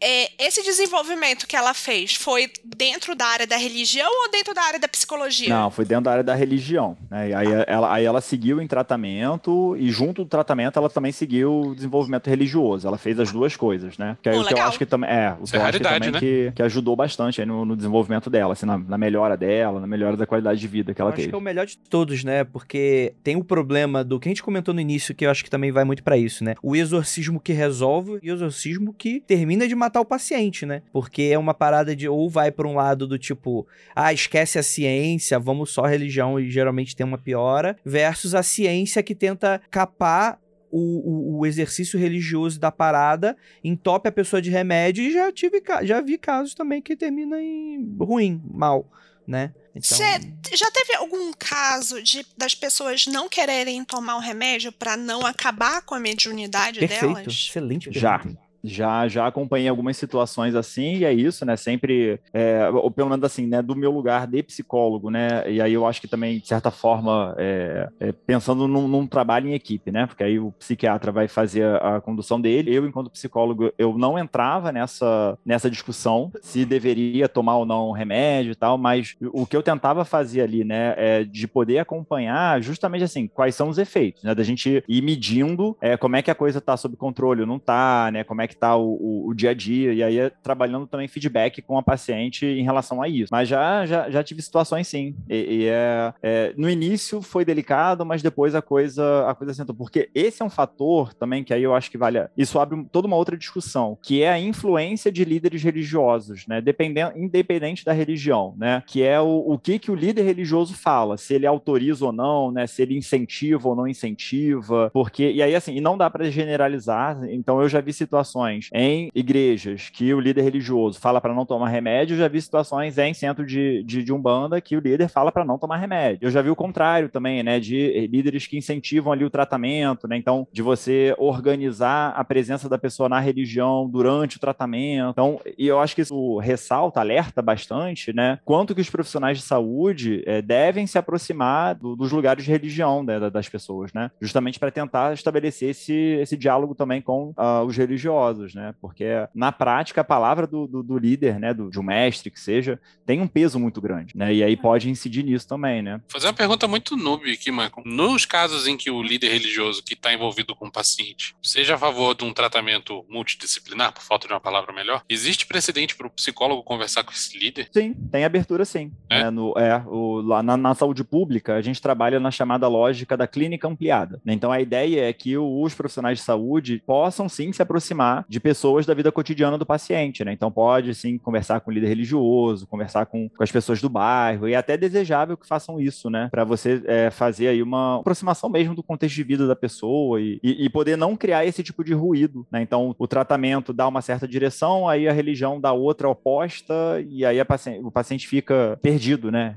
é, esse desenvolvimento que ela fez foi dentro da área da religião ou dentro da área da psicologia? Não, foi dentro da área da religião, né, aí ela, aí ela seguiu em tratamento e junto do tratamento ela também seguiu o desenvolvimento religioso, ela fez as duas coisas, né, que, aí Pô, o que eu legal. acho que também, é, o que é eu acho que raridade, também né? que, que ajudou bastante aí no, no desenvolvimento dela, assim, na, na melhora dela, na melhora da qualidade de vida que eu ela acho teve. que é o melhor de todos, né? Porque tem o problema do que a gente comentou no início, que eu acho que também vai muito pra isso, né? O exorcismo que resolve e o exorcismo que termina de matar o paciente, né? Porque é uma parada de ou vai pra um lado do tipo, ah, esquece a ciência, vamos só a religião e geralmente tem uma piora, versus a ciência que tenta capar o, o- o exercício religioso da parada, entope a pessoa de remédio e já tive já vi casos também que termina em ruim, mal, né? Então, Você já teve algum caso de das pessoas não quererem tomar o remédio pra não acabar com a mediunidade perfeito, delas? excelente pergunta. Já, já acompanhei algumas situações assim, e é isso, né? Sempre, é, ou pelo menos assim, né? Do meu lugar de psicólogo, né? E aí eu acho que também, de certa forma, é, é, pensando num, num trabalho em equipe, né? Porque aí o psiquiatra vai fazer a, a condução dele. Eu, enquanto psicólogo, eu não entrava nessa, nessa discussão se deveria tomar ou não remédio e tal, mas o que eu tentava fazer ali, né? É de poder acompanhar justamente assim, quais são os efeitos, né? Da gente ir medindo é, como é que a coisa tá sob controle não tá, né? Como é que tá o, o- o dia a dia, e aí é trabalhando também feedback com a paciente em relação a isso. Mas já, já, já tive situações sim. E, e é, é, no início foi delicado, mas depois a coisa, a coisa sentou. Porque esse é um fator também que aí eu acho que vale. Isso abre toda uma outra discussão, que é a influência de líderes religiosos, né? Dependendo, independente da religião, né? Que é o, o que, que o líder religioso fala, se ele autoriza ou não, né? Se ele incentiva ou não incentiva, porque e aí assim, e não dá para generalizar. Então eu já vi situações em igrejas que o líder religioso fala para não tomar remédio, eu já vi situações em centro de, de, de umbanda que o líder fala para não tomar remédio. Eu já vi o contrário também, né? De líderes que incentivam ali o tratamento, né? Então de você organizar a presença da pessoa na religião durante o tratamento. Então, e eu acho que isso ressalta, alerta bastante, né? Quanto que os profissionais de saúde eh, devem se aproximar do- dos lugares de religião né, da- das pessoas, né? Justamente para tentar estabelecer esse, esse diálogo também com ah, os religiosos, né? Porque na prática a palavra do, do- do líder, né? Do, de um mestre que seja, tem um peso muito grande, né? E aí pode incidir nisso também, né? Fazer uma pergunta muito noob aqui, Michael. Nos casos em que o líder religioso que está envolvido com o paciente seja a favor de um tratamento multidisciplinar, por falta de uma palavra melhor, existe precedente para o psicólogo conversar com esse líder? Sim, tem abertura sim. É? né? No, é, o- lá na, na saúde pública, a gente trabalha na chamada lógica da clínica ampliada. né? Então, a ideia é que os profissionais de saúde possam sim se aproximar de pessoas da vida cotidiana do paciente, né? Então pode sim conversar com o líder religioso, conversar com, com as pessoas do bairro e é até desejável que façam isso, né? Para você é, fazer aí uma aproximação mesmo do contexto de vida da pessoa e, e, e poder não criar esse tipo de ruído, né? Então o tratamento dá uma certa direção, aí a religião dá outra oposta e aí paciente, o paciente fica perdido, né?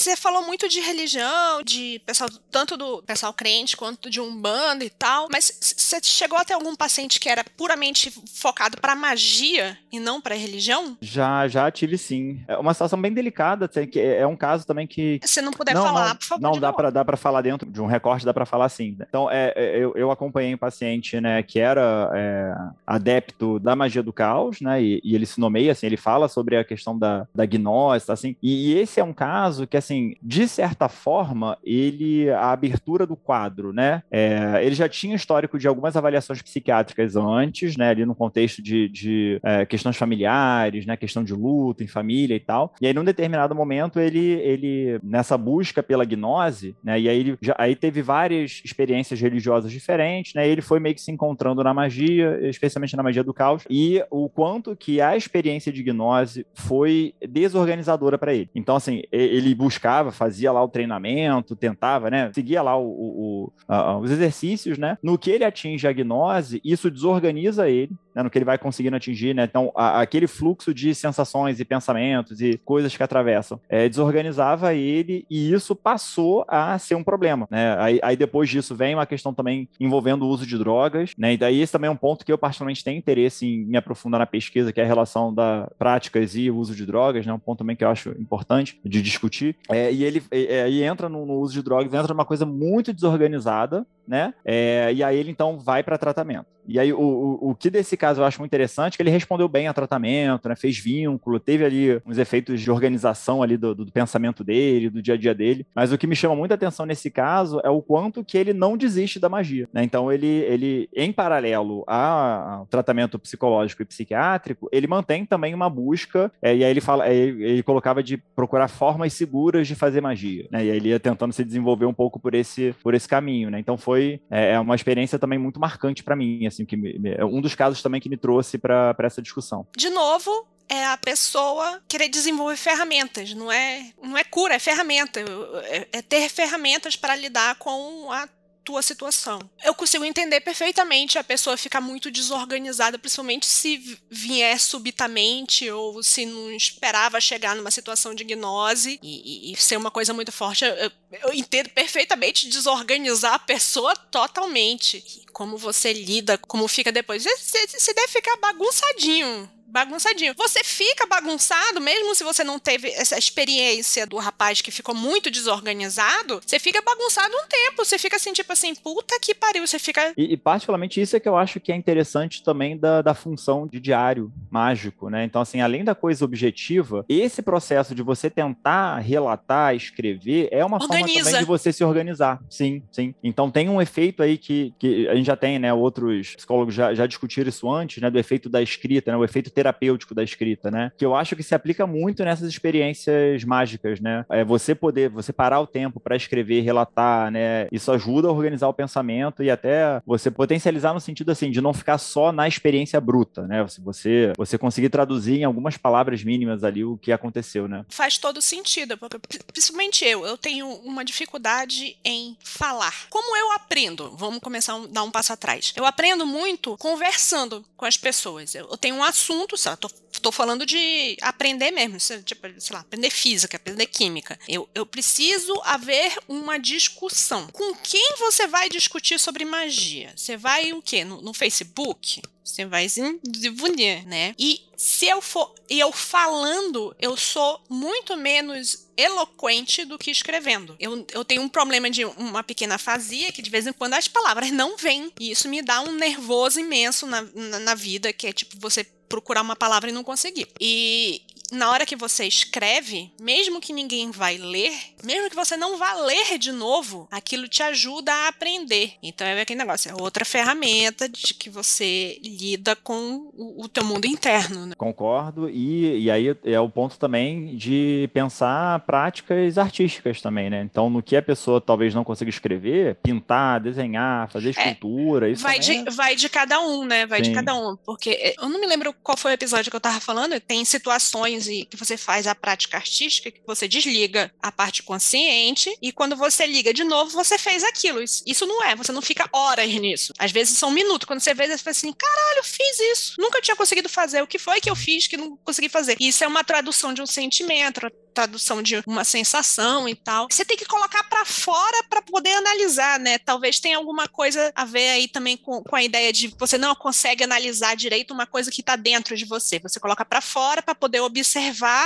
Você falou muito de religião, de pessoal, tanto do pessoal crente quanto de umbanda e tal, mas você chegou a ter algum paciente que era puramente focado para magia e não para religião? Já, já tive sim. É uma situação bem delicada, que é um caso também que se não puder não, falar, não, por favor. Não dá para dá para falar dentro de um recorte, dá para falar sim. Então, é, é, eu, eu acompanhei um paciente, né, que era é, adepto da magia do caos, né, e, e, ele se nomeia assim, ele fala sobre a questão da, da gnose, assim. E, e esse é um caso que assim assim, de certa forma, ele, a abertura do quadro, né, é, ele já tinha histórico de algumas avaliações psiquiátricas antes, né, ali no contexto de, de é, questões familiares, né, questão de luto em família e tal, e aí num determinado momento ele, ele nessa busca pela gnose, né, e aí ele já, aí teve várias experiências religiosas diferentes, né, ele foi meio que se encontrando na magia, especialmente na magia do caos, e o quanto que a experiência de gnose foi desorganizadora para ele. Então, assim, ele buscava buscava, fazia lá o treinamento, tentava, né? Seguia lá o, o, o, os exercícios, né? No que ele atinge a gnose, isso desorganiza ele, né, no que ele vai conseguindo atingir, né? Então, a, aquele fluxo de sensações e pensamentos e coisas que atravessam é, desorganizava ele e isso passou a ser um problema, né? Aí, aí, depois disso vem uma questão também envolvendo o uso de drogas, né? E daí esse também é um ponto que eu particularmente tenho interesse em me aprofundar na pesquisa, que é a relação da práticas e uso de drogas, né? Um ponto também que eu acho importante de discutir. É, e ele aí entra no, no, uso de drogas, entra numa coisa muito desorganizada, né? É, e aí ele então vai para tratamento. E aí, o, o, o, que desse caso eu acho muito interessante é que ele respondeu bem ao tratamento, né? fez vínculo, teve ali uns efeitos de organização ali do, do, pensamento dele, do dia a dia dele. Mas o que me chama muita atenção nesse caso é o quanto que ele não desiste da magia. Né? Então, ele, ele, em paralelo ao tratamento psicológico e psiquiátrico, ele mantém também uma busca, é, e aí ele fala, é, ele colocava de procurar formas seguras de fazer magia. Né? E aí ele ia tentando se desenvolver um pouco por esse, por esse caminho. Né? Então, foi é, é uma experiência também muito marcante para mim. Assim, que me, é um dos casos também que me trouxe para essa discussão. De novo, é a pessoa querer desenvolver ferramentas, não é, não é cura, é ferramenta, é, é ter ferramentas para lidar com a tua situação. Eu consigo entender perfeitamente a pessoa ficar muito desorganizada, principalmente se vier subitamente ou se não esperava chegar numa situação de gnose e, e, e ser uma coisa muito forte. Eu, eu, entendo perfeitamente desorganizar a pessoa totalmente. E como você lida, como fica depois. Você, você deve ficar bagunçadinho bagunçadinho. Você fica bagunçado, mesmo se você não teve essa experiência do rapaz que ficou muito desorganizado, você fica bagunçado um tempo. Você fica assim, tipo assim, puta que pariu. Você fica. E, e particularmente isso é que eu acho que é interessante também da, da função de diário mágico, né? Então, assim, além da coisa objetiva, esse processo de você tentar relatar, escrever, é uma Organiza. forma também de você se organizar. Sim, sim. Então tem um efeito aí que, que a gente já tem, né? Outros psicólogos já, já discutiram isso antes, né? Do efeito da escrita, né? O efeito terapêutico da escrita, né? Que eu acho que se aplica muito nessas experiências mágicas, né? É você poder, você parar o tempo para escrever, relatar, né? Isso ajuda a organizar o pensamento e até você potencializar no sentido assim de não ficar só na experiência bruta, né? Você você conseguir traduzir em algumas palavras mínimas ali o que aconteceu, né? Faz todo sentido, porque principalmente eu, eu tenho uma dificuldade em falar. Como eu aprendo? Vamos começar a dar um passo atrás. Eu aprendo muito conversando com as pessoas. Eu tenho um assunto assunto, sei lá, tô, tô falando de aprender mesmo, tipo, sei lá, aprender física, aprender química. Eu, eu preciso haver uma discussão. Com quem você vai discutir sobre magia? Você vai o quê? No, no Facebook? Você vai se desenvolver, né? E se eu for eu falando, eu sou muito menos eloquente do que escrevendo. Eu, eu tenho um problema de uma pequena fazia que de vez em quando as palavras não vêm. E isso me dá um nervoso imenso na, na, na vida, que é tipo você procurar uma palavra e não conseguir. E na hora que você escreve, mesmo que ninguém vai ler, mesmo que você não vá ler de novo, aquilo te ajuda a aprender. Então é aquele negócio, é outra ferramenta de que você lida com o, o teu mundo interno, né? Concordo, e, e aí é o ponto também de pensar práticas artísticas também, né? Então, no que a pessoa talvez não consiga escrever, pintar, desenhar, fazer escultura, isso Vai de, é- vai de cada um, né? Vai de Sim. cada um. Porque eu não me lembro qual foi o episódio que eu tava falando. Tem situações e que você faz a prática artística que você desliga a parte consciente e quando você liga de novo, você fez aquilo. Isso, não é, você não fica horas nisso. Às vezes são minutos. Quando você vê, você fala assim: caralho, eu fiz isso. Nunca tinha conseguido fazer. O que foi que eu fiz que não consegui fazer? Isso é uma tradução de um sentimento, tradução de uma sensação e tal. Você tem que colocar pra fora pra poder analisar, né? Talvez tenha alguma coisa a ver aí também com, com a ideia de você não consegue analisar direito uma coisa que tá dentro de você. Você coloca pra fora pra poder observar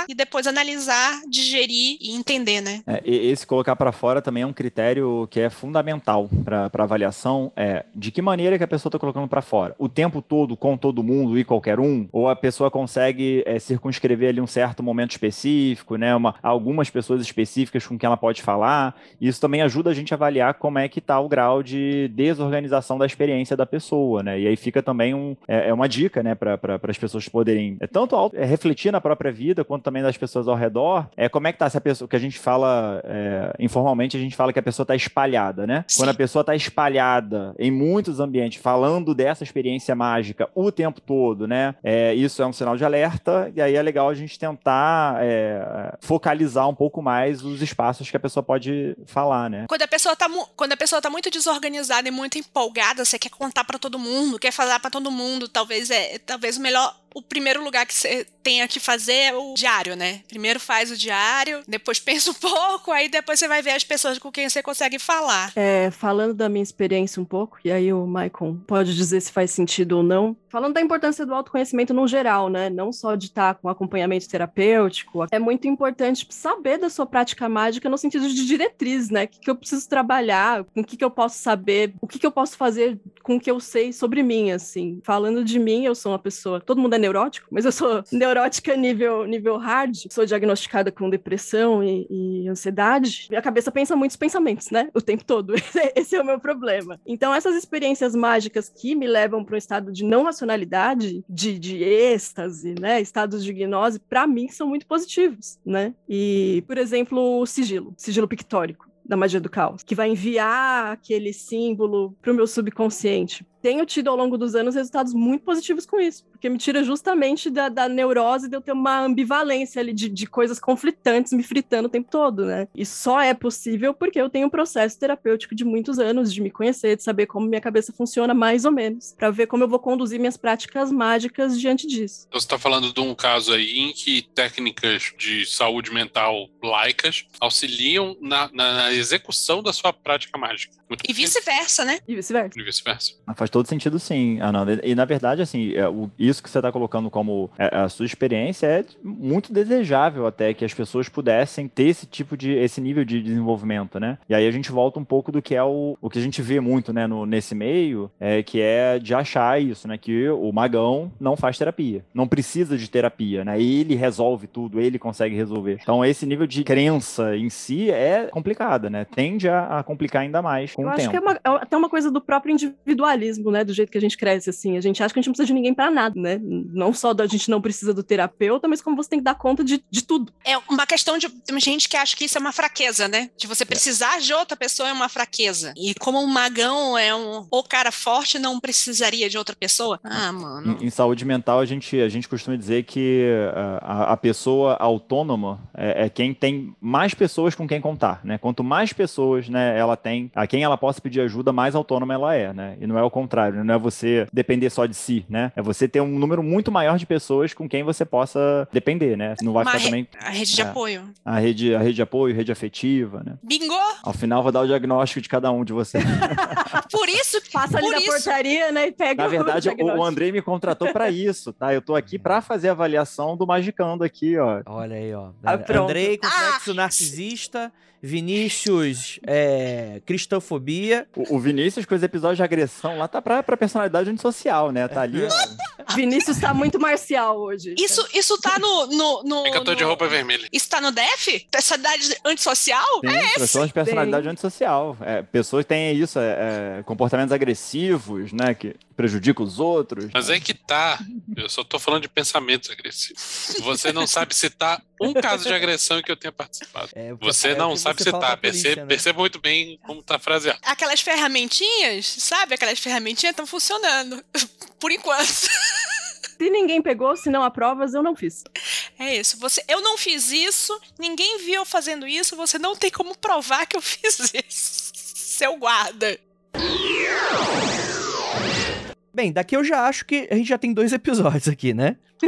e depois analisar, digerir e entender, né? É, esse colocar para fora também é um critério que é fundamental para avaliação. É de que maneira que a pessoa está colocando para fora? O tempo todo com todo mundo e qualquer um? Ou a pessoa consegue é, circunscrever ali um certo momento específico, né? Uma, algumas pessoas específicas com quem ela pode falar. Isso também ajuda a gente a avaliar como é que está o grau de desorganização da experiência da pessoa, né? E aí fica também um, é, é uma dica, né, para pra, as pessoas poderem é, é, refletir na própria vida quanto também das pessoas ao redor. É como é que tá se a pessoa que a gente fala é, informalmente a gente fala que a pessoa está espalhada, né? Sim. Quando a pessoa está espalhada em muitos ambientes falando dessa experiência mágica o tempo todo, né? É, isso é um sinal de alerta e aí é legal a gente tentar é, focalizar um pouco mais os espaços que a pessoa pode falar, né? Quando a pessoa tá, quando a pessoa tá muito desorganizada e muito empolgada, você quer contar pra todo mundo, quer falar pra todo mundo, talvez é, talvez o melhor o primeiro lugar que você tenha que fazer é o diário, né? Primeiro faz o diário, depois pensa um pouco, aí depois você vai ver as pessoas com quem você consegue falar. É, falando da minha experiência um pouco, e aí o Maicon pode dizer se faz sentido ou não. Falando da importância do autoconhecimento no geral, né? Não só de estar com acompanhamento terapêutico. É muito importante saber da sua prática mágica no sentido de diretriz, né? O que, que eu preciso trabalhar, com o que, que eu posso saber, o que, que eu posso fazer com o que eu sei sobre mim, assim. Falando de mim, eu sou uma pessoa. Todo mundo é neurótico, mas eu sou neurótica nível, nível hard. Sou diagnosticada com depressão e, e ansiedade. Minha cabeça pensa muitos pensamentos, né? O tempo todo. Esse é o meu problema. Então, essas experiências mágicas que me levam para um estado de não racionalidade, de, de êxtase, né? Estados de gnose, para mim são muito positivos, né? E, por exemplo, o sigilo, sigilo pictórico da magia do caos, que vai enviar aquele símbolo para o meu subconsciente. Tenho tido ao longo dos anos resultados muito positivos com isso, porque me tira justamente da, da neurose de eu ter uma ambivalência ali de, de coisas conflitantes me fritando o tempo todo, né? E só é possível porque eu tenho um processo terapêutico de muitos anos, de me conhecer, de saber como minha cabeça funciona mais ou menos, para ver como eu vou conduzir minhas práticas mágicas diante disso. Então, você está falando de um caso aí em que técnicas de saúde mental laicas auxiliam na, na- na execução da sua prática mágica. Muito E vice-versa, né? E vice-versa. E vice-versa. Faz todo sentido, sim, Ananda. E, na verdade, assim, é, isso que você está colocando como é, a sua experiência é muito desejável até que as pessoas pudessem ter esse tipo de, esse nível de desenvolvimento, né? E aí a gente volta um pouco do que é o, o que a gente vê muito, né, no, nesse meio, é, que é de achar isso, né, que o magão não faz terapia, não precisa de terapia, né? Ele resolve tudo, ele consegue resolver. Então esse nível de crença em si é complicada, né? Tende a, a complicar ainda mais com Eu o acho tempo. que é, uma- é até uma coisa do próprio individualismo, né? Do jeito que a gente cresce, assim. A gente acha que a gente não precisa de ninguém pra nada, né? Não só da gente não precisa do terapeuta, mas como você tem que dar conta de, de tudo. É uma questão de tem gente que acha que isso é uma fraqueza, né? De você precisar de outra pessoa é uma fraqueza. E como um magão é um o cara forte, não precisaria de outra pessoa. Ah, mano. Em, em saúde mental, a gente, a gente costuma dizer que ah, a, a pessoa autônoma é, é quem tem mais pessoas com quem contar, né? Quanto mais pessoas né, ela tem, a quem ela possa pedir ajuda, mais autônoma ela é, né? E não é o contrário, não é você depender só de si, né? É você ter um número muito maior de pessoas com quem você possa depender, né? Não vai Uma ficar re- também A rede de É. apoio. a rede, a rede de apoio, rede afetiva, né? Bingo! Ao final, vou dar o diagnóstico de cada um de vocês. Por isso, Passa ali na isso, portaria, né? E pega Na verdade, o, o. Andrei me contratou pra isso, tá? Eu tô aqui pra fazer a avaliação do Magicando aqui, ó. Olha aí, ó. Ah. Andrei, complexo narcisista. Vinícius, é, cristofobia. O, o Vinícius, com os episódios de agressão lá, tá pra, pra personalidade antissocial, né? Tá ali, ó. Vinícius tá muito marcial hoje. Isso, isso tá no. no, no É que eu tô de no- roupa vermelha. Isso tá no DEF? Personalidade antissocial? Sim, é esse. transtorno de personalidade antissocial. É, pessoas que têm isso, é, é, comportamentos agressivos, né? Que prejudicam os outros. Mas é que tá. Eu só tô falando de pensamentos agressivos. Você não sabe citar um caso de agressão em que eu tenha participado. É, Você é não sabe você fala citar. polícia, Perceba, né? perceba muito bem como tá fraseado. Aquelas ferramentinhas, sabe? Aquelas ferramentinhas estão funcionando. Por enquanto. Se ninguém pegou, se não há provas, eu não fiz. É isso. Você, eu não fiz isso, ninguém viu eu fazendo isso, você não tem como provar que eu fiz isso. Seu guarda. Bem, daqui eu já acho que a gente já tem dois episódios aqui, né?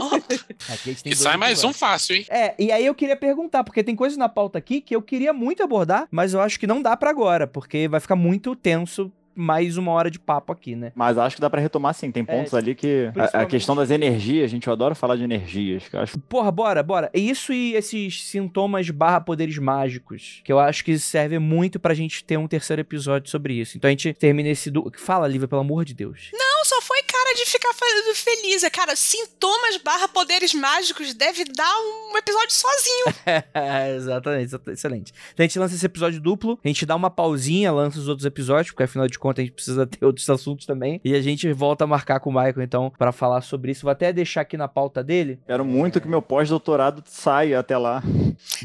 Aqui a gente tem E dois sai mais um episódios. fácil, hein? É, e aí eu queria perguntar, porque tem coisas na pauta aqui que eu queria muito abordar, mas eu acho que não dá pra agora, porque vai ficar muito tenso mais uma hora de papo aqui, né? Mas acho que dá pra retomar sim. Tem pontos ali que. A, a questão das energias, gente, eu adoro falar de energias. Que eu acho Porra, bora, bora. Isso e esses sintomas barra poderes mágicos, que eu acho que serve muito pra gente ter um terceiro episódio sobre isso. Então a gente termina esse... Du... Fala, Lívia, pelo amor de Deus. Não, só foi de ficar falando feliz. É, Cara, sintomas barra poderes mágicos deve dar um episódio sozinho. Exatamente, exata- excelente. Então a gente lança esse episódio duplo, a gente dá uma pausinha, lança os outros episódios, porque afinal de contas a gente precisa ter outros assuntos também. E a gente volta a marcar com o Michael, então, pra falar sobre isso. Vou até deixar aqui na pauta dele. Quero muito que meu pós-doutorado saia até lá.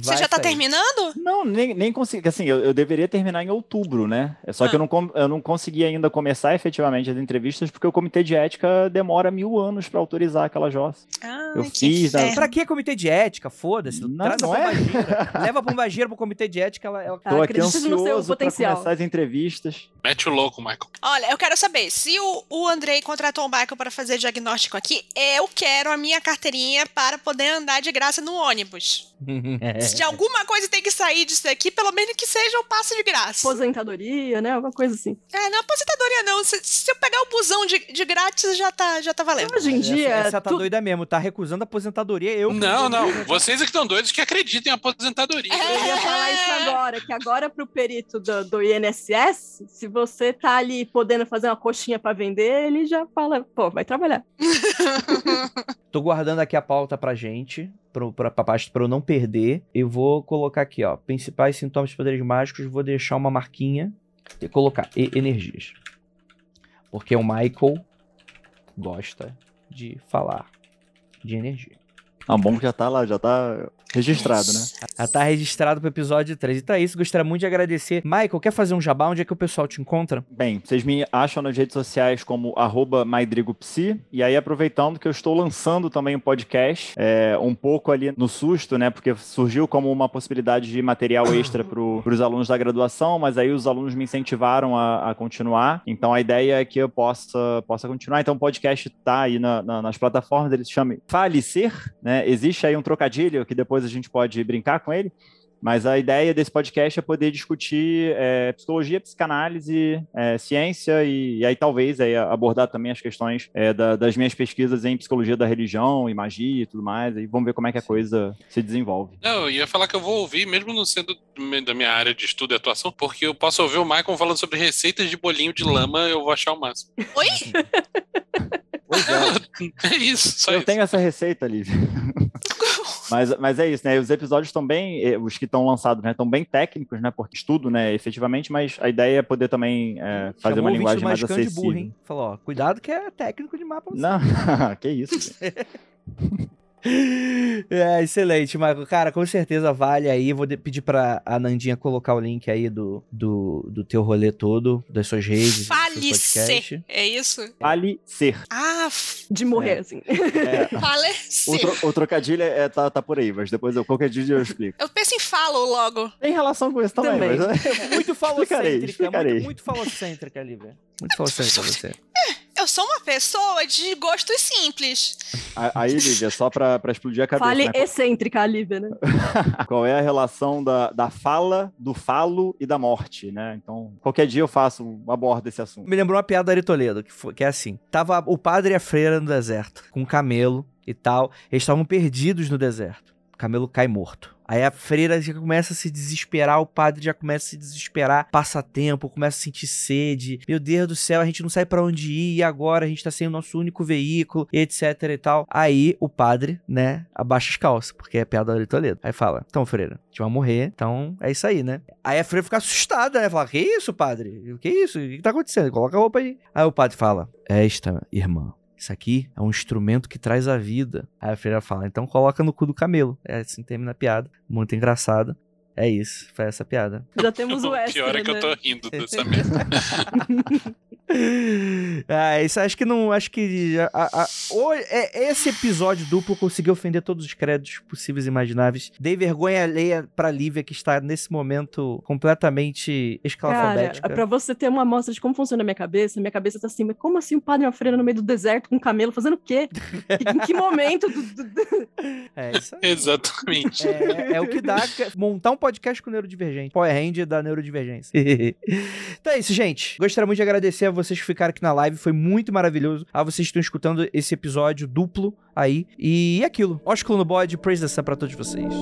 Você já tá sair. terminando? Não, nem, nem consegui. Assim, eu, eu deveria terminar em outubro, né? É Só que Ah. eu não, com- eu não consegui ainda começar efetivamente as entrevistas, porque o comitê de ética demora mil anos pra autorizar aquela jossa. Ah, Eu que fiz, né? Pra que comitê de ética? Foda-se. Não, Traz não a é? Leva a pombagira pro comitê de ética, ela, ela... Tô aqui acredite no seu ansioso pra potencial. começar as entrevistas. Mete o louco, Michael. Olha, eu quero saber, se o, o Andrei contratou o Michael para fazer diagnóstico aqui, eu quero a minha carteirinha para poder andar de graça no ônibus. Se de alguma coisa tem que sair disso aqui, pelo menos que seja um passo de graça. Aposentadoria, né? Alguma coisa assim. É, não aposentadoria não. Se, se eu pegar o busão de, de grátis, já tá, já tá valendo. Hoje em dia, Essa, essa tá tu- doida mesmo, tá recusando a aposentadoria. Eu Não, não. Vocês é que estão doidos que acreditam em aposentadoria. Eu ia falar isso agora, que agora pro perito do, do INSS, se você tá ali podendo fazer uma coxinha pra vender, ele já fala, pô, vai trabalhar. Tô guardando aqui a pauta pra gente, pra, pra, parte- pra eu não perder. Eu vou colocar aqui, ó, principais sintomas de poderes mágicos, vou deixar uma marquinha e colocar e- energias. Porque o Michael gosta de falar de energia. Ah, bom que já tá lá, já tá registrado, né? Já tá registrado pro episódio 3. Então é isso, gostaria muito de agradecer. Michael, quer fazer um jabá? Onde é que o pessoal te encontra? Bem, vocês me acham nas redes sociais como arroba maidrigopsi, e aí aproveitando que eu estou lançando também um podcast, é, um pouco ali no susto, né, porque surgiu como uma possibilidade de material extra para os alunos da graduação, mas aí os alunos me incentivaram a, a continuar, então a ideia é que eu possa, possa continuar, então o podcast tá aí na- na- nas plataformas, ele se chama Falecer, né, existe aí um trocadilho que depois a gente pode brincar com ele, mas a ideia desse podcast é poder discutir é, psicologia, psicanálise, é, ciência e, e aí talvez aí, abordar também as questões é, da- das minhas pesquisas em psicologia da religião e magia e tudo mais. E vamos ver como é que a coisa se desenvolve. Não, eu ia falar que eu vou ouvir, mesmo não sendo da minha área de estudo e atuação, porque eu posso ouvir o Michael falando sobre receitas de bolinho de lama, eu vou achar o máximo. Oi? Pois é, É isso, só eu isso. tenho essa receita, Lívia. Mas, mas é isso, né? Os episódios estão bem, eh, os que estão lançados, né? Estão bem técnicos, né? Por estudo, né? Efetivamente, mas a ideia é poder também eh, fazer Chamou uma linguagem mais acessível. burro, hein? Falou, ó, cuidado que é técnico de mapa. Não, que isso. É, excelente, Michael. Cara, com certeza vale aí. Vou de- pedir pra a Nandinha colocar o link aí do, do, do teu rolê todo, das suas redes. Falecer. É isso? Falecer. Ah, f- De morrer, É. assim. É, o, falecer. tro- o trocadilho é, tá, tá por aí, mas depois eu, qualquer dia eu explico. Eu penso em falo logo. Tem relação com isso também, Também. mas Muito Explicarei, falocêntrica, explicarei. muito, muito falocêntrica, Lívia. Muito falocêntrica você. Eu sou uma pessoa de gostos simples. Aí, Lívia, só pra, pra explodir a cabeça. Fale né? excêntrica, a Lívia, né? Qual é a relação da, da fala, do falo e da morte, né? Então, qualquer dia eu faço, abordo esse assunto. Me lembrou uma piada do Ari Toledo, que, foi, que é assim. Tava o padre e a freira no deserto, com um camelo e tal. Eles estavam perdidos no deserto. O camelo cai morto. Aí a freira já começa a se desesperar, o padre já começa a se desesperar, passa tempo, começa a sentir sede. Meu Deus do céu, a gente não sabe para onde ir, e agora a gente tá sem o nosso único veículo, etc e tal. Aí o padre, né, abaixa as calças, porque é piada de Toledo. Aí fala: Então, freira, a gente vai morrer, então é isso aí, né? Aí a freira fica assustada, né? Fala: Que isso, padre? Que isso? O que tá acontecendo? Coloca a roupa aí. Aí o padre fala: Esta, irmã, isso aqui é um instrumento que traz a vida. Aí a freira fala, então coloca no cu do camelo. É assim termina a piada. Muito engraçado. É isso, foi essa piada. Já temos o O extra, pior é que né? eu tô rindo dessa merda. ah, isso acho que não. Acho que. A, a- o- é- esse episódio duplo conseguiu ofender todos os créditos possíveis e imagináveis. Dei vergonha alheia pra Lívia, que está nesse momento completamente Cara, escalafobética. pra você ter uma amostra de como funciona a minha cabeça, minha cabeça tá assim, mas como assim um padre e uma freira no meio do deserto com um camelo fazendo o quê? em que momento? do- do- do- É isso aí. Exatamente. É, é o que dá montar um podcast com neurodivergente. Power Hand da neurodivergência. então é isso, gente. Gostaria muito de agradecer a vocês que ficaram aqui na live. Foi muito maravilhoso. A vocês que estão escutando esse episódio duplo aí. E é aquilo. Ósculo no bode, praise the sun pra todos vocês.